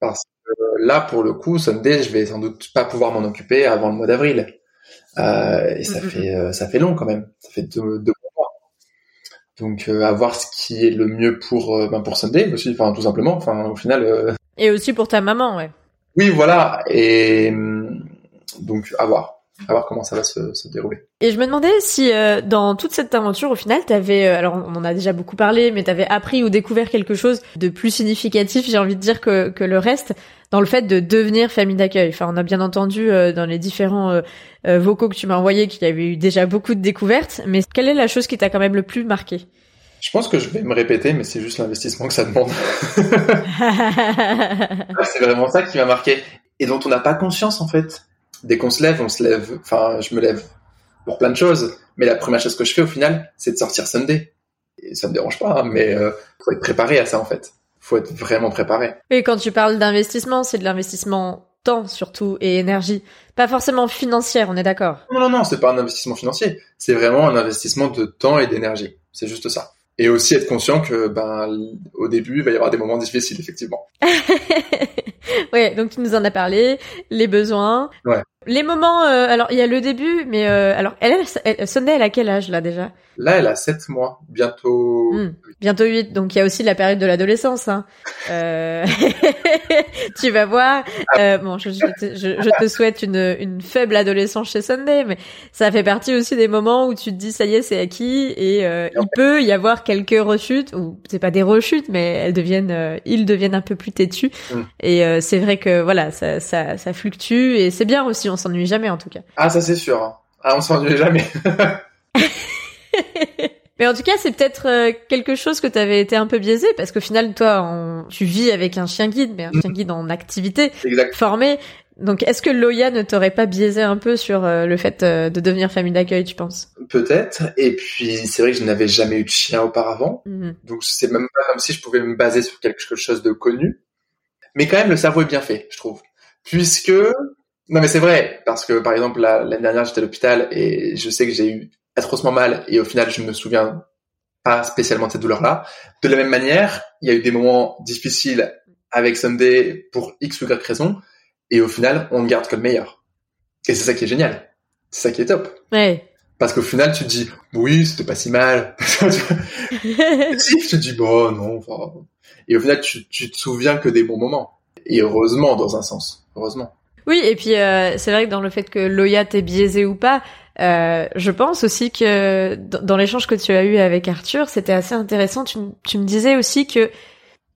Parce que là, pour le coup, Sunday, je vais sans doute pas pouvoir m'en occuper avant le mois d'avril. Euh, et ça fait euh, ça fait long quand même. Ça fait deux, mois. Donc euh, à voir ce qui est le mieux pour euh, ben pour Sunday aussi, enfin tout simplement. Enfin au final. Et aussi pour ta maman, ouais. Oui, voilà. Et donc à voir à voir comment ça va se, se dérouler. Et je me demandais si euh, dans toute cette aventure, au final, t'avais, euh, alors on en a déjà beaucoup parlé, mais t'avais appris ou découvert quelque chose de plus significatif, j'ai envie de dire que, que le reste, dans le fait de devenir famille d'accueil. Enfin, on a bien entendu euh, dans les différents vocaux que tu m'as envoyés qu'il y avait eu déjà beaucoup de découvertes, mais quelle est la chose qui t'a quand même le plus marqué? Je pense que je vais me répéter, mais c'est juste l'investissement que ça demande. <laughs> <laughs> c'est vraiment ça qui m'a marqué et dont on n'a pas conscience en fait dès qu'on se lève, on se lève, enfin, je me lève pour plein de choses, mais la première chose que je fais au final, c'est de sortir Sunday. Et ça me dérange pas, hein, mais euh, faut être préparé à ça en fait. Faut être vraiment préparé. Et quand tu parles d'investissement, c'est de l'investissement temps surtout et énergie, pas forcément financière, on est d'accord Non, non, non, c'est pas un investissement financier, c'est vraiment un investissement de temps et d'énergie. C'est juste ça. Et aussi être conscient que ben au début il va y avoir des moments difficiles effectivement. <laughs> ouais, donc tu nous en as parlé, les besoins. Les moments, euh, alors il y a le début, mais euh, alors elle, elle, elle, Sunday, elle a quel âge là déjà? Là, elle a 7 mois, bientôt. Hmm, Bientôt 8, donc il y a aussi la période de l'adolescence. Hein. <laughs> Euh... <laughs> tu vas voir. Euh, bon, je, je, te, je, je, te souhaite une, une faible adolescence chez Sunday, mais ça fait partie aussi des moments où tu te dis ça y est, c'est acquis, et euh, il peut y avoir quelques rechutes, ou c'est pas des rechutes, mais elles deviennent, euh, ils deviennent un peu plus têtus. Mm. Et c'est vrai que voilà, ça, ça, ça fluctue, et c'est bien aussi, on s'ennuie jamais en tout cas. Ah, ça c'est sûr. hein. Ah, on s'ennuie <laughs> jamais. <laughs> Mais en tout cas, c'est peut-être euh, quelque chose que tu avais été un peu biaisé parce qu'au final, toi, on... tu vis avec un chien guide, mais un chien guide en activité, exact. formé. Donc, est-ce que Loya ne t'aurait pas biaisé un peu sur euh, le fait euh, de devenir famille d'accueil, tu penses? Peut-être. Et puis, c'est vrai que je n'avais jamais eu de chien auparavant. Mhm. Donc, c'est même pas comme si je pouvais me baser sur quelque chose de connu. Mais quand même, le cerveau est bien fait, je trouve. Puisque, non mais c'est vrai, parce que par exemple, la- l'année dernière, j'étais à l'hôpital et je sais que j'ai eu atrocement mal et au final, je me souviens pas spécialement de cette douleur-là. De la même manière, il y a eu des moments difficiles avec Sunday pour X ou Y raison et au final, on ne garde que le meilleur. Et c'est ça qui est génial. C'est ça qui est top. Ouais. Parce qu'au final, tu te dis, oui, c'était pas si mal. <laughs> si, tu te dis, bon, non, enfin... Et au final, tu, tu te souviens que des bons moments. Et heureusement, dans un sens. Heureusement. Oui, et puis euh, c'est vrai que dans le fait que Loya t'ait biaisé ou pas, euh, je pense aussi que dans, l'échange que tu as eu avec Arthur, c'était assez intéressant. Tu me disais aussi que,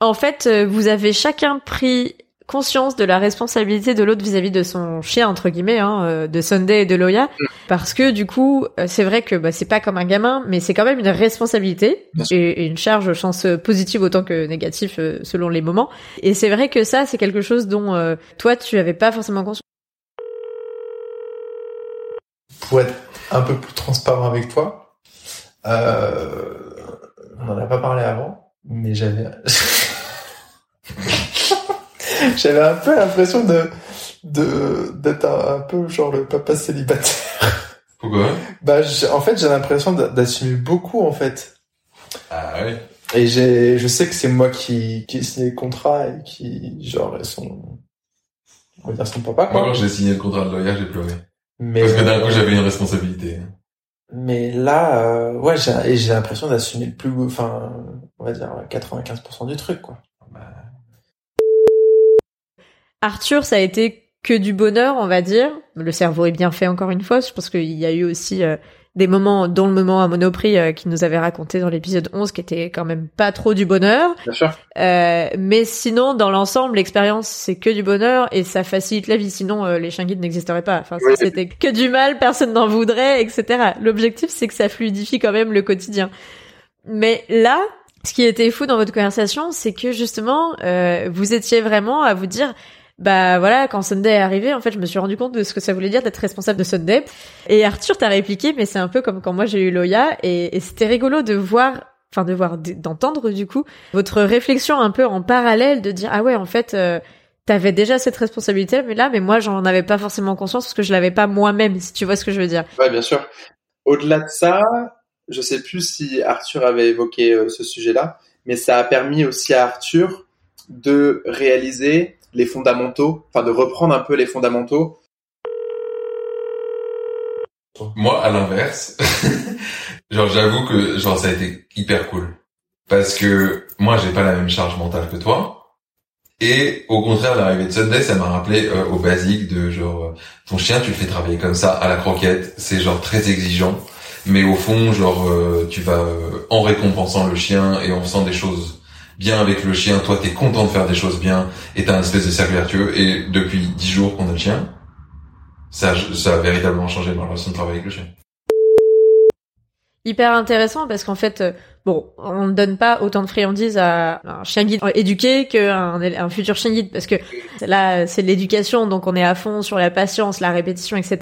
en fait, euh, vous avez chacun pris conscience de la responsabilité de l'autre vis-à-vis de son chien entre guillemets, hein, euh, de Sunday et de Loya, parce que du coup, euh, c'est vrai que bah, c'est pas comme un gamin, mais c'est quand même une responsabilité et, et une charge, je pense, euh, positive autant que négative selon les moments. Et c'est vrai que ça, c'est quelque chose dont euh, toi, tu avais pas forcément conscience. pour être un peu plus transparent avec toi, euh, on n'en a pas parlé avant, mais j'avais, <laughs> j'avais un peu l'impression de, de, d'être un, un peu genre le papa célibataire. Pourquoi? Bah, en fait, j'ai l'impression d'a- d'assumer beaucoup, en fait. Ah oui. Et j'ai, je sais que c'est moi qui, qui ai signé le contrat et qui, genre, est son, on va dire son papa, Moi, quoi. quand j'ai signé le contrat de lawyer, j'ai pleuré. Mais, Parce que d'un coup, j'avais une responsabilité. Mais là, euh, ouais, j'ai l'impression d'assumer le plus, enfin, on va dire 95% du truc, quoi. Arthur, ça a été que du bonheur, on va dire. Le cerveau est bien fait encore une fois. Je pense qu'il y a eu aussi euh, des moments, dont le moment à Monoprix euh, qu'il nous avait raconté dans l'épisode 11, qui était quand même pas trop du bonheur. Bien sûr. Euh, mais sinon, dans l'ensemble, l'expérience, c'est que du bonheur et ça facilite la vie. Sinon, euh, les chiens guides n'existeraient pas. Enfin, Oui. c'était que du mal, personne n'en voudrait, etc. L'objectif, c'est que ça fluidifie quand même le quotidien. Mais là, ce qui était fou dans votre conversation, c'est que justement, euh, vous étiez vraiment à vous dire, bah voilà, quand Sunday est arrivé, en fait, je me suis rendu compte de ce que ça voulait dire d'être responsable de Sunday. Et Arthur t'a répliqué, mais c'est un peu comme quand moi j'ai eu Loya, et, et c'était rigolo de voir, enfin de voir, d'entendre du coup votre réflexion un peu en parallèle, de dire ah ouais, en fait. Euh, T'avais déjà cette responsabilité, mais là, mais moi, j'en avais pas forcément conscience parce que je l'avais pas moi-même, si tu vois ce que je veux dire. Ouais, bien sûr. Au-delà de ça, je sais plus si Arthur avait évoqué euh, ce sujet-là, mais ça a permis aussi à Arthur de réaliser les fondamentaux, enfin de reprendre un peu les fondamentaux. Moi, à l'inverse, <laughs> genre, j'avoue que, genre, ça a été hyper cool. Parce que, moi, j'ai pas la même charge mentale que toi. Et, au contraire, l'arrivée de Sunday, ça m'a rappelé euh, au basique de, genre, euh, ton chien, tu le fais travailler comme ça, à la croquette. C'est, genre, très exigeant. Mais au fond, genre, euh, tu vas, euh, en récompensant le chien et en faisant des choses bien avec le chien, toi, t'es content de faire des choses bien, et t'as un espèce de cercle vertueux. Et depuis dix jours qu'on a le chien, ça, ça a véritablement changé ma relation de travail avec le chien. hyper intéressant parce qu'en fait, euh, bon, on ne donne pas autant de friandises à un chien guide éduqué qu'un un futur chien guide parce que là, c'est l'éducation, donc on est à fond sur la patience, la répétition, etc.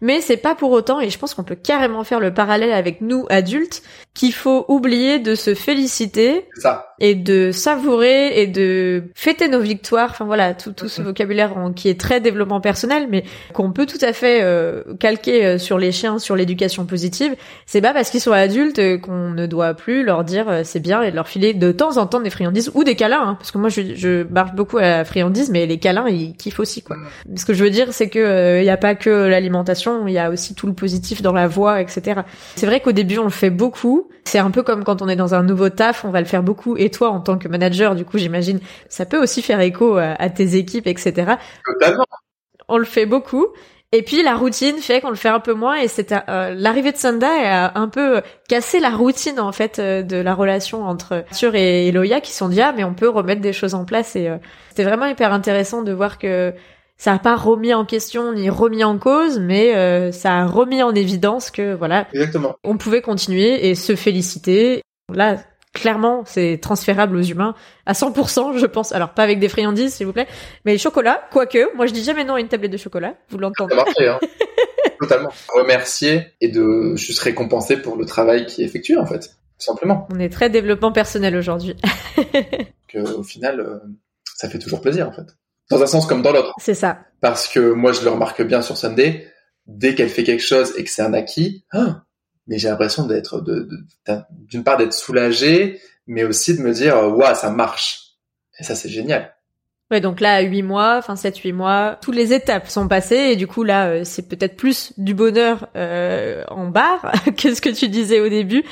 Mais c'est pas pour autant, et je pense qu'on peut carrément faire le parallèle avec nous adultes, qu'il faut oublier de se féliciter ça. et de savourer et de fêter nos victoires. Enfin voilà, tout, tout ce vocabulaire en- qui est très développement personnel, mais qu'on peut tout à fait euh, calquer euh, sur les chiens, sur l'éducation positive. C'est pas parce qu'ils sont adultes euh, qu'on ne doit plus plus leur dire euh, c'est bien et leur filer de temps en temps des friandises ou des câlins, hein, parce que moi je, je marche beaucoup à la friandise, mais les câlins ils kiffent aussi quoi. Ce que je veux dire c'est que il y a pas que l'alimentation, il y a aussi tout le positif dans la voix, etc. C'est vrai qu'au début on le fait beaucoup. C'est un peu comme quand on est dans un nouveau taf, on va le faire beaucoup. Et toi en tant que manager, du coup j'imagine ça peut aussi faire écho à, à tes équipes, etc. Totalement. On le fait beaucoup. Et puis la routine fait qu'on le fait un peu moins et c'est euh, l'arrivée de Sunday a un peu cassé la routine en fait euh, de la relation entre Arthur et Eloya qui sont dit ah mais on peut remettre des choses en place et euh, c'était vraiment hyper intéressant de voir que ça a pas remis en question ni remis en cause mais ça a remis en évidence que voilà Exactement. on pouvait continuer et se féliciter là clairement, c'est transférable aux humains à 100%, je pense. Alors pas avec des friandises, s'il vous plaît, mais chocolat, quoique. Moi, je dis jamais non à une tablette de chocolat. Vous l'entendez hein. <laughs> Totalement. Remercier et de juste récompenser pour le travail qui est effectué, en fait. Tout simplement. On est très développement personnel aujourd'hui. <laughs> Que, au final, euh, ça fait toujours plaisir, en fait. Dans un sens comme dans l'autre. c'est ça. Parce que moi, je le remarque bien sur Sunday. Dès qu'elle fait quelque chose et que c'est un acquis, ah, mais j'ai l'impression d'être, de, de- d'une part d'être soulagé, mais aussi de me dire, waouh, ça marche. Et ça, c'est génial. Ouais, donc là, à 8 mois, enfin 7-8 mois, toutes les étapes sont passées et du coup là, euh, c'est peut-être plus du bonheur euh, en barre <laughs> que ce que tu disais au début?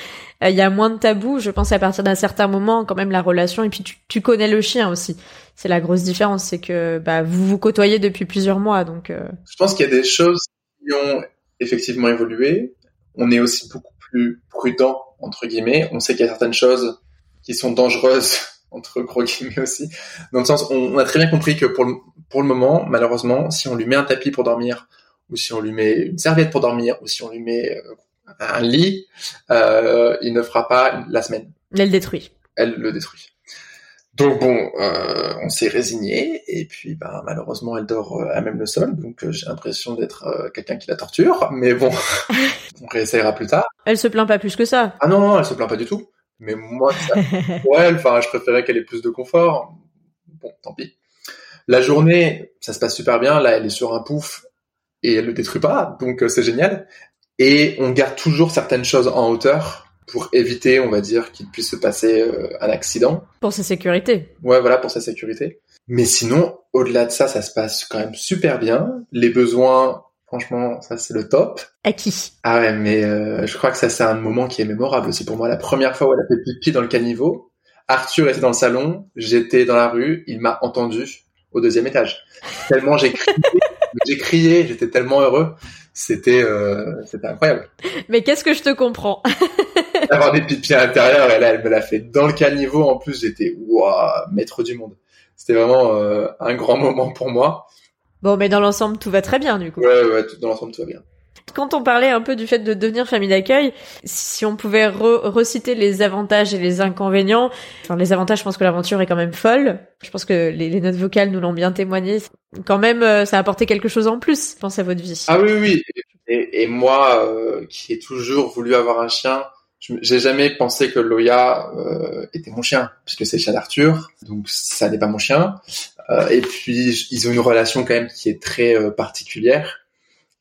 Euh, Il y a moins de tabous, je pense à partir d'un certain moment, quand même la relation, et puis tu, tu connais le chien aussi. C'est la grosse différence, c'est que bah, vous vous côtoyez depuis plusieurs mois, donc euh, Je pense qu'il y a des choses qui ont effectivement évolué. On est aussi beaucoup plus prudent, entre guillemets. On sait qu'il y a certaines choses qui sont dangereuses, <laughs> entre gros guillemets aussi. Dans le sens, on, on a très bien compris que pour le, pour le moment, malheureusement, si on lui met un tapis pour dormir, ou si on lui met une serviette pour dormir, ou si on lui met euh, un lit, euh, il ne fera pas la semaine. elle le détruit. Elle le détruit. Donc bon, euh, on s'est résigné et puis ben, malheureusement elle dort euh, à même le sol, donc euh, j'ai l'impression d'être euh, quelqu'un qui la torture, mais bon, <laughs> on réessayera plus tard. Elle se plaint pas plus que ça. Ah non, non, elle se plaint pas du tout. Mais moi, ça, pour elle, enfin, je préférais qu'elle ait plus de confort. Bon, tant pis. La journée, ça se passe super bien. Là, elle est sur un pouf et elle le détruit pas, donc c'est génial. Et on garde toujours certaines choses en hauteur pour éviter, on va dire, qu'il puisse se passer euh, un accident. Pour sa sécurité. Ouais, voilà, pour sa sécurité. Mais sinon, au-delà de ça, ça se passe quand même super bien. Les besoins, franchement, ça c'est le top. À qui Ah ouais, mais euh, je crois que ça c'est un moment qui est mémorable aussi pour moi. La première fois où elle a fait pipi dans le caniveau, Arthur était dans le salon, j'étais dans la rue, il m'a entendu au deuxième étage. Tellement j'ai crié, <laughs> j'ai crié, j'étais tellement heureux. C'était euh, c'était incroyable. Mais qu'est-ce que je te comprends? <laughs> Avoir des pipis à l'intérieur, et là elle me l'a fait dans le caniveau. En plus, j'étais waouh, maître du monde. C'était vraiment euh, un grand moment pour moi. Bon, mais dans l'ensemble, tout va très bien du coup. Ouais, ouais, tout dans l'ensemble tout va bien. Quand on parlait un peu du fait de devenir famille d'accueil, si on pouvait re- reciter les avantages et les inconvénients, enfin les avantages, je pense que l'aventure est quand même folle. Je pense que les, les notes vocales nous l'ont bien témoigné. Quand même, euh, ça a apporté quelque chose en plus, je pense à votre vie. Ah oui, oui. Et, et moi, euh, qui ai toujours voulu avoir un chien, j'ai jamais pensé que Loya euh, était mon chien, puisque c'est le chien d'Arthur, donc ça n'est pas mon chien. Euh, et puis, ils ont une relation quand même qui est très euh, particulière.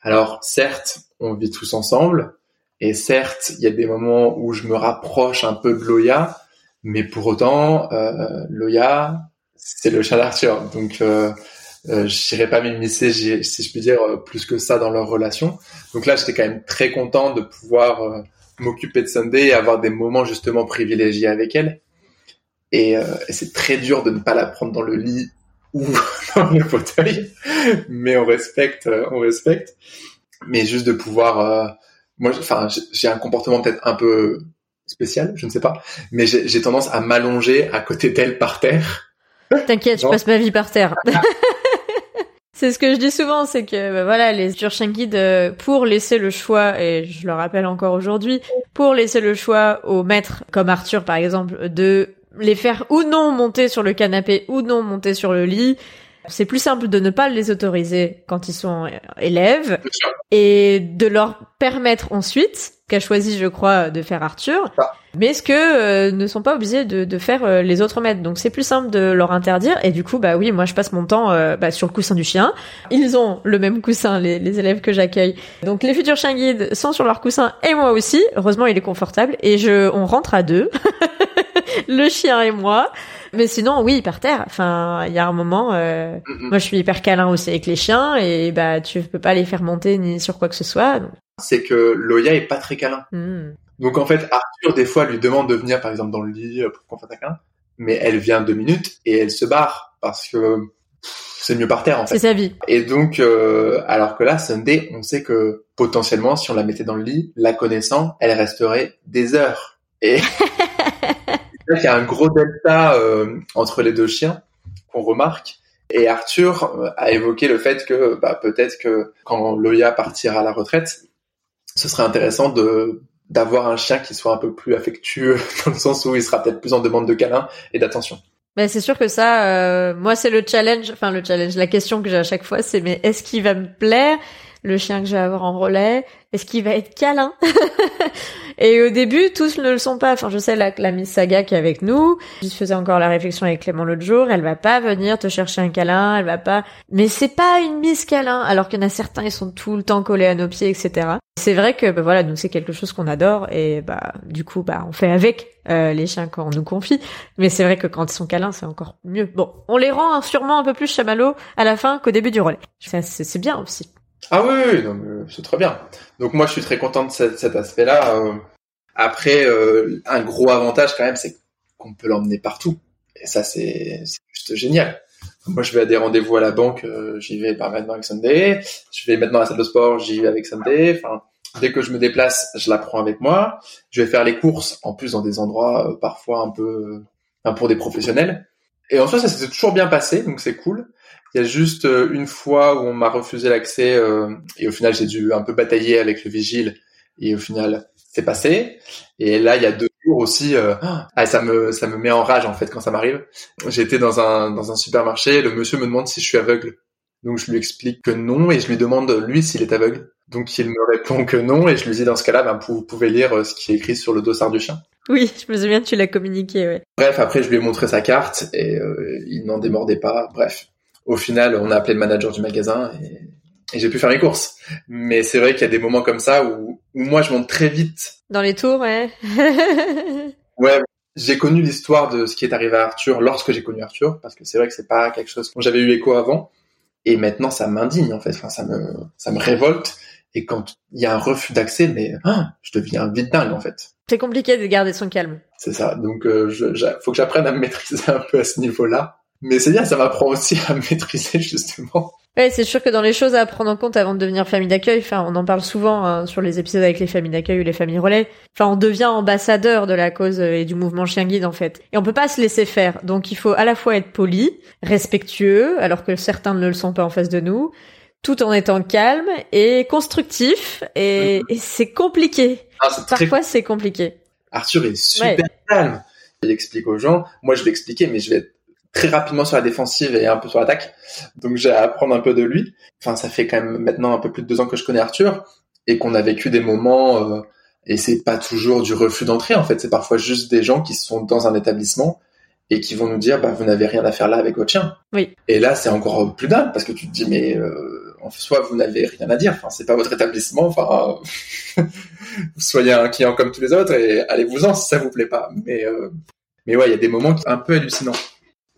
Alors, certes, on vit tous ensemble, et certes, il y a des moments où je me rapproche un peu de Loya, mais pour autant, euh, Loya, c'est le chien d'Arthur, donc... Euh, euh, pas m'immiscer, si je puis dire, euh, plus que ça dans leur relation. Donc là, j'étais quand même très content de pouvoir euh, m'occuper de Sunday et avoir des moments justement privilégiés avec elle. Et, euh, et c'est très dur de ne pas la prendre dans le lit ou <laughs> dans le fauteuil, mais on respecte, euh, on respecte. Mais juste de pouvoir, euh, moi, enfin, j'ai- un comportement peut-être un peu spécial, je ne sais pas, mais j'ai tendance à m'allonger à côté d'elle par terre. T'inquiète, je passe ma vie par terre. <laughs> c'est ce que je dis souvent, c'est que bah, voilà, les Turchen Guide, euh, pour laisser le choix, et je le rappelle encore aujourd'hui, pour laisser le choix aux maîtres, comme Arthur par exemple, de les faire ou non monter sur le canapé ou non monter sur le lit, c'est plus simple de ne pas les autoriser quand ils sont euh, élèves et de leur permettre ensuite, qu'a choisi je crois de faire Arthur. Mais ce que euh, ne sont pas obligés de, de faire euh, les autres maîtres? Donc c'est plus simple de leur interdire. Et du coup, bah oui, moi je passe mon temps euh, bah, sur le coussin du chien. Ils ont le même coussin, les, les élèves que j'accueille. Donc les futurs chiens guides sont sur leur coussin et moi aussi. Heureusement, il est confortable et je, on rentre à deux, <laughs> le chien et moi. Mais sinon, oui, par terre. Enfin, il y a un moment, euh, moi je suis hyper câlin aussi avec les chiens et bah tu peux pas les faire monter ni sur quoi que ce soit. donc, C'est que Loya est pas très câlin. hmm. Donc en fait, Arthur des fois lui demande de venir par exemple dans le lit euh, pour qu'on fasse un mais elle vient deux minutes et elle se barre parce que c'est mieux par terre en C'est fait. sa vie. Et donc euh, alors que là, Sunday, on sait que potentiellement si on la mettait dans le lit, la connaissant, elle resterait des heures. Et <laughs> c'est qu'il y a un gros delta euh, entre les deux chiens qu'on remarque. Et Arthur euh, a évoqué le fait que bah, peut-être que quand Loya partira à la retraite, ce serait intéressant de d'avoir un chien qui soit un peu plus affectueux <laughs> dans le sens où il sera peut-être plus en demande de câlin et d'attention. Ben, c'est sûr que ça, euh, moi, c'est le challenge, enfin le challenge, la question que j'ai à chaque fois, c'est mais est-ce qu'il va me plaire, le chien que je vais avoir en relais Est-ce qu'il va être câlin <laughs> Et au début, tous ne le sont pas. Enfin, je sais la, la Miss Saga qui est avec nous, je faisais encore la réflexion avec Clément l'autre jour, elle va pas venir te chercher un câlin, elle va pas... Mais c'est pas une Miss câlin, alors qu'il y en a certains, ils sont tout le temps collés à nos pieds, etc. C'est vrai que, bah, voilà, nous, c'est quelque chose qu'on adore, et bah, du coup, bah, on fait avec euh, les chiens quand on nous confie. Mais c'est vrai que quand ils sont câlins, c'est encore mieux. Bon, on les rend sûrement un peu plus chamallows à la fin qu'au début du relais. C'est bien aussi. Ah oui, oui, non, mais c'est très bien. Donc moi, je suis très content de cet, cet aspect-là. Euh, après, euh, un gros avantage quand même, c'est qu'on peut l'emmener partout. Et ça, c'est c'est juste génial. Moi, je vais à des rendez-vous à la banque, euh, j'y vais par maintenant avec Sunday. Je vais maintenant à la salle de sport, j'y vais avec Sunday. Enfin, dès que je me déplace, je la prends avec moi. Je vais faire les courses, en plus dans des endroits euh, parfois un peu, euh, enfin, pour des professionnels. Et en soi, ça s'est toujours bien passé, donc c'est cool. Il y a juste euh, une fois où on m'a refusé l'accès euh, et au final j'ai dû un peu batailler avec le vigile et au final c'est passé. Et là il y a deux jours aussi, euh, ah, ça me ça me met en rage en fait quand ça m'arrive. J'étais dans un dans un supermarché, le monsieur me demande si je suis aveugle. Donc je lui explique que non et je lui demande lui s'il est aveugle. Donc il me répond que non et je lui dis dans ce cas-là ben, vous pouvez lire euh, ce qui est écrit sur le dossard du chien. Oui, je me souviens que tu l'as communiqué, ouais. Bref, après, je lui ai montré sa carte et euh, il n'en démordait pas. Bref, au final, on a appelé le manager du magasin et, et j'ai pu faire mes courses. Mais c'est vrai qu'il y a des moments comme ça où, où moi, je monte très vite. Dans les tours, ouais. <laughs> Ouais, j'ai connu l'histoire de ce qui est arrivé à Arthur lorsque j'ai connu Arthur, parce que c'est vrai que c'est pas quelque chose dont j'avais eu écho avant. Et maintenant, ça m'indigne, en fait. Enfin, ça me, ça me révolte. Et quand il y a un refus d'accès, mais ah, je deviens vite dingue, en fait. c'est compliqué de garder son calme. C'est ça. Donc, euh, je, j'a- faut que j'apprenne à me maîtriser <laughs> un peu à ce niveau-là. Mais c'est bien, ça m'apprend aussi à <laughs> maîtriser justement. Ouais, c'est sûr que dans les choses à prendre en compte avant de devenir famille d'accueil, enfin, on en parle souvent hein, sur les épisodes avec les familles d'accueil ou les familles relais. Enfin, on devient ambassadeur de la cause euh, et du mouvement chien guide en fait. Et on peut pas se laisser faire. Donc, il faut à la fois être poli, respectueux, alors que certains ne le sont pas en face de nous, tout en étant calme et constructif. Et, et c'est compliqué. Ah, très... Parfois, c'est compliqué. Arthur est super calme. Il explique aux gens. Moi, je vais expliquer, mais je vais être très rapidement sur la défensive et un peu sur l'attaque. Donc, j'ai à apprendre un peu de lui. Enfin, ça fait quand même maintenant un peu plus de deux ans que je connais Arthur et qu'on a vécu des moments. Euh, et c'est pas toujours du refus d'entrée. En fait, c'est parfois juste des gens qui sont dans un établissement et qui vont nous dire, bah, vous n'avez rien à faire là avec votre chien. Oui. Et là, c'est encore plus dingue parce que tu te dis, mais euh, en soi, vous n'avez rien à dire. Enfin, c'est pas votre établissement. Enfin, <laughs> soyez un client comme tous les autres et allez-vous-en si ça vous plaît pas. Mais, euh, mais ouais, il y a des moments un peu hallucinants.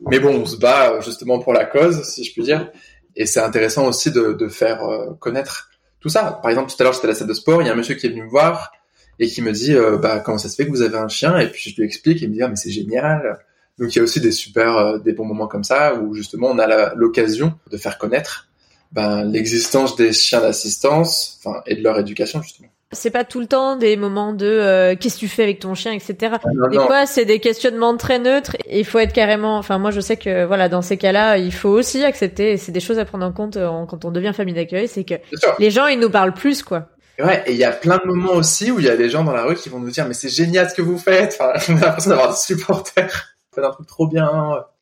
Mais bon, on se bat justement pour la cause, si je puis dire. Et c'est intéressant aussi de, de faire euh, connaître tout ça. Par exemple, tout à l'heure, j'étais à la salle de sport, il y a un monsieur qui est venu me voir et qui me dit, euh, bah, comment ça se fait que vous avez un chien? Et puis je lui explique, et il me dit, ah, mais c'est génial. Donc il y a aussi des super, euh, des bons moments comme ça où justement on a l'occasion de faire connaître ben, l'existence des chiens d'assistance, et de leur éducation justement. C'est pas tout le temps des moments de euh, qu'est-ce que tu fais avec ton chien, etc. Non, Des non. fois, c'est des questionnements très neutres. et Il faut être carrément. Enfin, moi, je sais que voilà, dans ces cas-là, il faut aussi accepter. C'est des choses à prendre en compte en- quand on devient famille d'accueil, c'est que les gens, ils nous parlent plus, quoi. Et Ouais, et il y a plein de moments aussi où il y a des gens dans la rue qui vont nous dire mais c'est génial ce que vous faites. Enfin, <laughs> on a l'impression d'avoir des supporters. Faites un truc trop bien.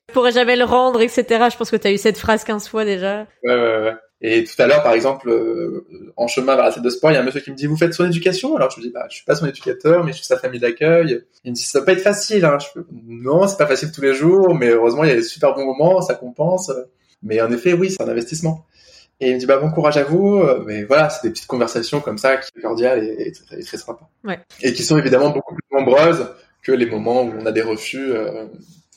Je pourrais jamais le rendre, etc. Je pense que t'as eu cette phrase 15 fois déjà. Ouais, ouais, ouais. Et tout à l'heure, par exemple, euh, en chemin vers la salle de sport, il y a un monsieur qui me dit, vous faites son éducation? Alors je me dis, bah, je suis pas son éducateur, mais je suis sa famille d'accueil. Il me dit, ça va pas être facile, hein. Je fais, non, c'est pas facile tous les jours, mais heureusement, il y a des super bons moments, ça compense. Mais en effet, oui, c'est un investissement. Et il me dit, bah, bon courage à vous. Mais voilà, c'est des petites conversations comme ça qui sont cordiales et, et, très sympa. Ouais. Et qui sont évidemment beaucoup plus nombreuses que les moments où on a des refus. Euh,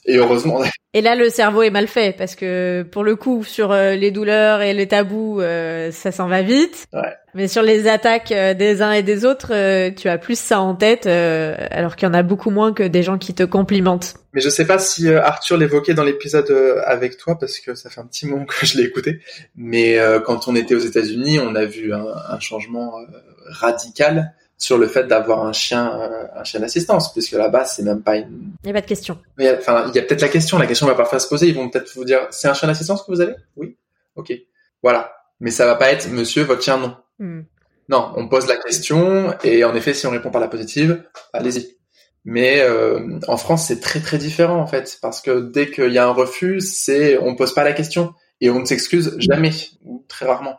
et heureusement. Et là, le cerveau est mal fait parce que pour le coup, sur euh, les douleurs et les tabous, euh, ça s'en va vite. Ouais. Mais sur les attaques euh, des uns et des autres, tu as plus ça en tête, alors qu'il y en a beaucoup moins que des gens qui te complimentent. Mais je sais pas si Arthur l'évoquait dans l'épisode avec toi parce que ça fait un petit moment <laughs> que je l'ai écouté. Mais quand on était aux États-Unis, on a vu un, un changement radical sur le fait d'avoir un chien, euh, un chien d'assistance, puisque là-bas c'est même pas une. Il n'y a pas de question. Mais enfin, il y a peut-être la question. La question va parfois se poser. Ils vont peut-être vous dire, c'est un chien d'assistance que vous avez? Oui. Ok. Voilà. Mais ça va pas être, Monsieur, votre chien non. Hmm. Non, on pose la question et en effet, si on répond par la positive, allez-y. Mais euh, en France, c'est très très différent en fait, parce que dès qu'il y a un refus, c'est on pose pas la question et on ne s'excuse jamais ou très rarement.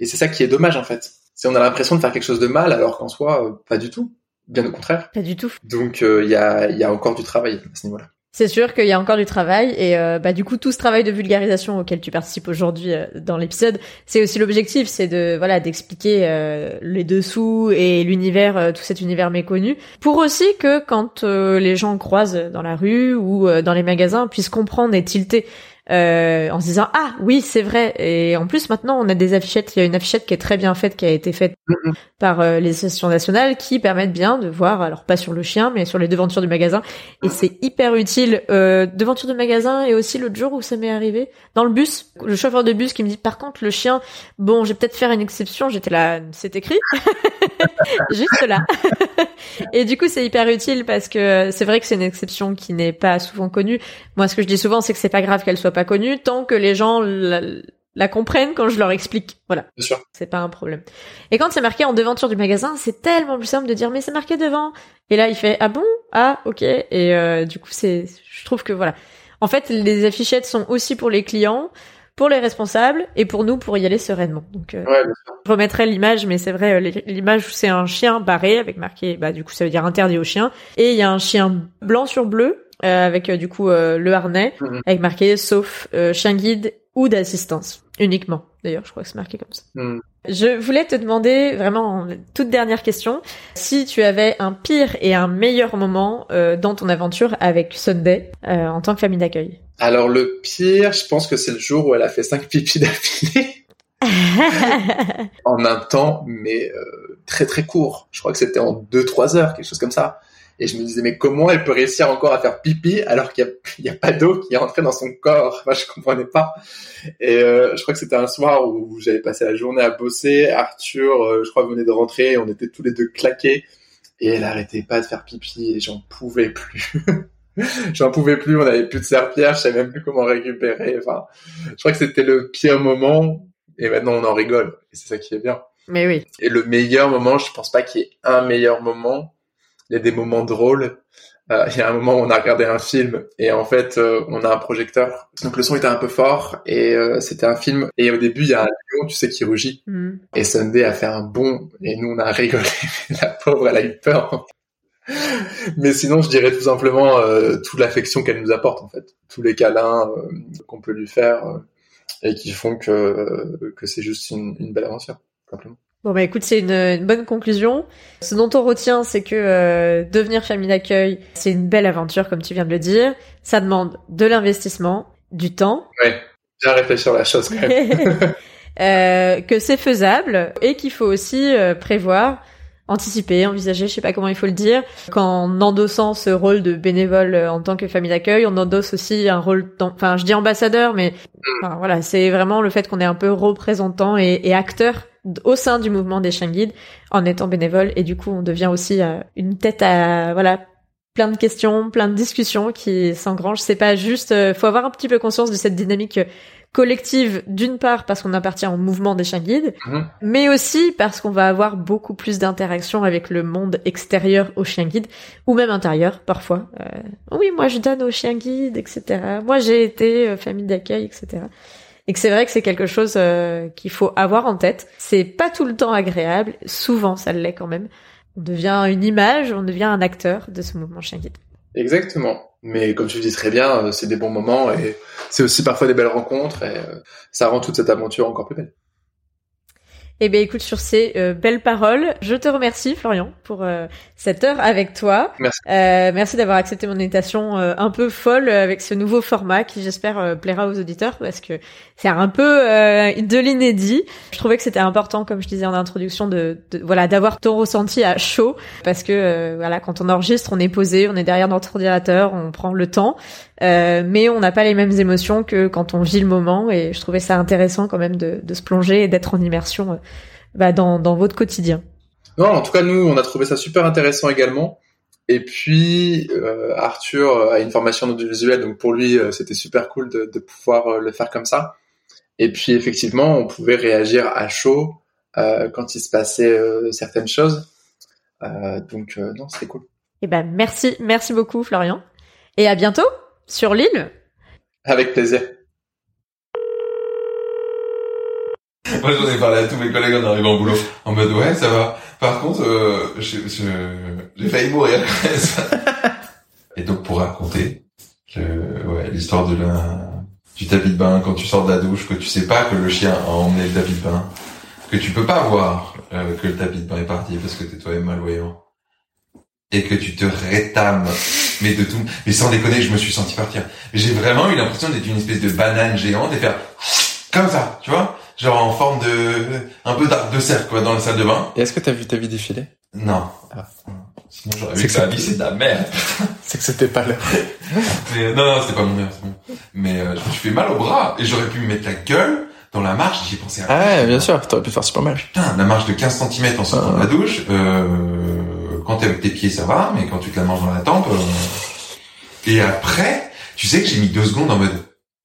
Et c'est ça qui est dommage en fait on a l'impression de faire quelque chose de mal alors qu'en soi euh, pas du tout. Bien au contraire. Pas du tout. Donc il euh, y a il y a encore du travail à ce niveau-là. C'est sûr qu'il y a encore du travail et euh, bah du coup tout ce travail de vulgarisation auquel tu participes aujourd'hui dans l'épisode, c'est aussi l'objectif, c'est de voilà d'expliquer les dessous et l'univers, tout cet univers méconnu, pour aussi que quand les gens croisent dans la rue ou dans les magasins puissent comprendre et tilter euh, en se disant ah oui c'est vrai. Et en plus maintenant on a des affichettes. Il y a une affichette qui est très bien faite qui a été faite par euh, les associations nationales qui permettent bien de voir alors pas sur le chien mais sur les devantures du magasin. Et c'est hyper utile. Euh, devanture de magasin et aussi l'autre jour où ça m'est arrivé dans le bus le chauffeur de bus qui me dit par contre le chien bon j'ai peut-être faire une exception. J'étais là c'est écrit. <laughs> Juste là. <laughs> Et du coup c'est hyper utile parce que c'est vrai que c'est une exception qui n'est pas souvent connue. Moi ce que je dis souvent c'est que c'est pas grave qu'elle soit pas connue tant que les gens la, comprennent quand je leur explique. Voilà. Bien sûr. C'est pas un problème. Et quand c'est marqué en devanture du magasin, c'est tellement plus simple de dire mais c'est marqué devant. Et là il fait ah bon? Ah ok et euh, du coup c'est je trouve que voilà. En fait les affichettes sont aussi pour les clients pour les responsables et pour nous pour y aller sereinement. Donc euh, ouais, je remettrai l'image, mais c'est vrai euh, l'image c'est un chien barré avec marqué bah du coup ça veut dire interdit aux chiens et il y a un chien blanc sur bleu euh, avec euh, du coup euh, le harnais, mhm. avec marqué sauf chien guide ou d'assistance uniquement. D'ailleurs, je crois que c'est marqué comme ça. Mhm. Je voulais te demander vraiment toute dernière question si tu avais un pire et un meilleur moment dans ton aventure avec Sunday en tant que famille d'accueil. Alors le pire, je pense que c'est le jour où elle a fait cinq pipis d'affilée. <laughs> en un temps, mais très très court. Je crois que c'était en 2-3 heures, quelque chose comme ça. Et je me disais, mais comment elle peut réussir encore à faire pipi alors qu'il n'y <laughs> a, pas d'eau qui est entrée dans son corps? Moi, je comprenais pas. Et euh, je crois que c'était un soir où j'avais passé la journée à bosser. Arthur, euh, je crois, venait de rentrer. On était tous les deux claqués. Et elle arrêtait pas de faire pipi et j'en pouvais plus. <laughs> j'en pouvais plus. On avait plus de serpillère. Je savais même plus comment récupérer. Enfin, je crois que c'était le pire moment. Et maintenant, on en rigole. Et c'est ça qui est bien. Mais oui. Et le meilleur moment, je pense pas qu'il y ait un meilleur moment il y a des moments drôles. Euh, il y a un moment où on a regardé un film et en fait euh, on a un projecteur. Donc le son était un peu fort et euh, c'était un film. Et au début il y a un lion tu sais qui rugit mm. et Sunday a fait un bond et nous on a rigolé. <laughs> La pauvre elle a eu peur. Mais sinon je dirais tout simplement toute l'affection qu'elle nous apporte en fait. Tous les câlins qu'on peut lui faire et qui font que que c'est juste une, une belle aventure simplement Bon bah écoute, c'est une, bonne conclusion. Ce dont on retient, c'est que euh, devenir famille d'accueil, c'est une belle aventure, comme tu viens de le dire. Ça demande de l'investissement, du temps. Ouais, bien réfléchir la chose quand même. <laughs> <laughs> euh, que c'est faisable et qu'il faut aussi euh, prévoir, anticiper, envisager, je sais pas comment il faut le dire, qu'en endossant ce rôle de bénévole euh, en tant que famille d'accueil, on endosse aussi un rôle, enfin je dis ambassadeur, mais mm. voilà, c'est vraiment le fait qu'on est un peu représentant et, et acteur au sein du mouvement des chiens guides en étant bénévole et du coup on devient aussi euh, une tête à voilà plein de questions, plein de discussions qui s'engrangent. C'est pas juste, euh, faut avoir un petit peu conscience de cette dynamique collective d'une part parce qu'on appartient au mouvement des chiens guides, mhm. mais aussi parce qu'on va avoir beaucoup plus d'interactions avec le monde extérieur aux chiens guides ou même intérieur parfois. Euh, oui, moi je donne aux chiens guides, etc. Moi j'ai été famille d'accueil, etc. et que c'est vrai que c'est quelque chose euh, qu'il faut avoir en tête. C'est pas tout le temps agréable, souvent ça l'est quand même. On devient une image, on devient un acteur de ce mouvement chien guide. Exactement. Mais comme tu le dis très bien, euh, c'est des bons moments et c'est aussi parfois des belles rencontres et euh, ça rend toute cette aventure encore plus belle. Eh bien, écoute, sur ces euh, belles paroles, je te remercie, Florian, pour euh, cette heure avec toi. Merci. Euh, merci d'avoir accepté mon invitation euh, un peu folle avec ce nouveau format qui, j'espère, plaira aux auditeurs parce que c'est un peu de l'inédit. Je trouvais que c'était important, comme je disais en introduction, de, de voilà, d'avoir ton ressenti à chaud parce que voilà, quand on enregistre, on est posé, on est derrière notre ordinateur, on prend le temps. Euh, mais on n'a pas les mêmes émotions que quand on vit le moment et je trouvais ça intéressant quand même de, de se plonger et d'être en immersion euh, bah, dans, dans votre quotidien. Non, en tout cas nous on a trouvé ça super intéressant également. Et puis euh, Arthur a une formation audiovisuelle, donc pour lui c'était super cool de, de, pouvoir le faire comme ça. Et puis effectivement on pouvait réagir à chaud quand il se passait certaines choses. donc non c'était cool. Eh ben merci, merci beaucoup Florian. Et à bientôt sur l'île Avec plaisir. Moi, j'en ai parlé à tous mes collègues en arrivant au boulot. En mode, ouais, ça va. Par contre, euh, j'ai failli mourir. <laughs> Et donc, pour raconter ouais, l'histoire de la, du tapis de bain quand tu sors de la douche, que tu sais pas que le chien a emmené le tapis de bain, que tu peux pas voir euh, que le tapis de bain est parti parce que t'es toi-même malvoyant et que tu te rétames, mais de tout, mais sans déconner, je me suis senti partir. J'ai vraiment eu l'impression d'être une espèce de banane géante et faire comme ça, tu vois, genre en forme de un peu d'arc de cercle quoi dans la salle de bain. Et est-ce que t'as vu ta vie défiler? Non. Ah. Sinon j'aurais vu que, que vie c'est de la merde. <laughs> c'est que c'était pas l'heure. <laughs> mais non non c'était pas mon heure, bon. Mais euh, je me suis fait mal au bras et j'aurais pu me mettre la gueule dans la marche. J'y pensé. À ah ouais, bien sûr, t'aurais pu faire super mal. Putain, la marche de 15 cm en sortant de la douche. Euh quand t'es avec tes pieds, ça va, mais quand tu te la manges dans la tempe. Euh, et après, tu sais que j'ai mis deux secondes en mode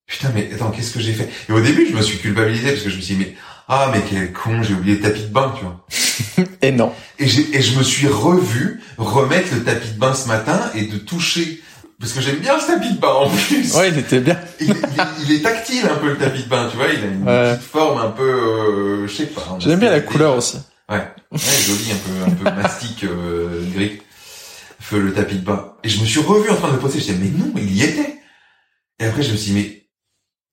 putain, mais attends, qu'est-ce que j'ai fait? Et au début, je me suis culpabilisé parce que je me suis dit mais ah mais quel con, j'ai oublié le tapis de bain, tu vois. <laughs> et non. Et, j'ai, et je me suis revu remettre le tapis de bain ce matin et de toucher parce que j'aime bien ce tapis de bain en plus. Ouais, il était bien. il, il, est tactile un peu le tapis de bain, tu vois, il a une petite forme un peu, euh, je sais pas. J'aime bien la couleur aussi. Ouais, ouais joli, un peu, un peu mastic euh, gris. Feu le tapis de bain. Et je me suis revu en train de poser. Je disais mais non, il y était. Et après je me suis dit mais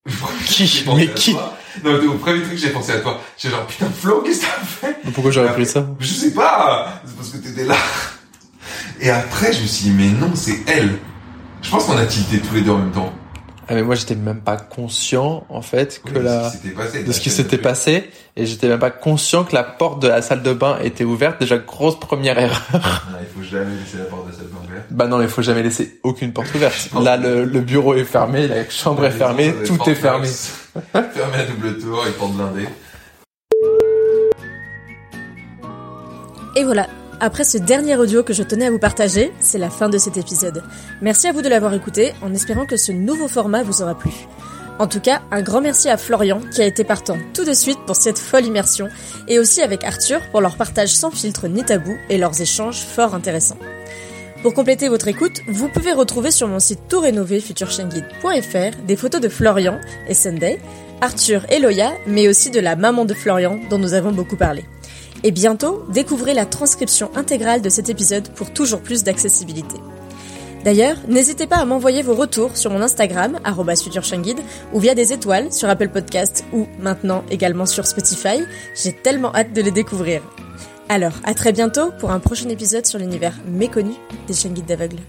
<laughs> qui Mais qui Non, au premier truc j'ai pensé à toi. J'ai genre putain Flo, qu'est-ce que t'as fait? Pourquoi j'aurais pris ça? Je sais pas. C'est parce que t'étais là. Et après je me suis dit mais non, c'est elle. Je pense qu'on a tilté tous les deux en même temps. Ah mais moi j'étais même pas conscient en fait que la passé, de ce qui s'était passé et j'étais même pas conscient que la porte de la salle de bain était ouverte déjà grosse première erreur. Ah, il faut jamais laisser la porte de la salle de bain ouverte. Bah non il faut jamais laisser aucune porte <laughs> ouverte. Là le, le, bureau est fermé, la chambre est fermée, tout est fermé. <laughs> fermé à double tour et porte blindée. Et voilà, après ce dernier audio que je tenais à vous partager, c'est la fin de cet épisode. Merci à vous de l'avoir écouté, en espérant que ce nouveau format vous aura plu. En tout cas, un grand merci à Florian qui a été partant tout de suite pour cette folle immersion, et aussi avec Arthur pour leur partage sans filtre ni tabou et leurs échanges fort intéressants. Pour compléter votre écoute, vous pouvez retrouver sur mon site tout rénové des photos de Florian et Sunday, Arthur et Loya, mais aussi de la maman de Florian dont nous avons beaucoup parlé. Et bientôt, découvrez la transcription intégrale de cet épisode pour toujours plus d'accessibilité. D'ailleurs, n'hésitez pas à m'envoyer vos retours sur mon Instagram, futureshangid, ou via des étoiles sur Apple Podcast ou maintenant également sur Spotify. J'ai tellement hâte de les découvrir. Alors, à très bientôt pour un prochain épisode sur l'univers méconnu des Shangid d'aveugles.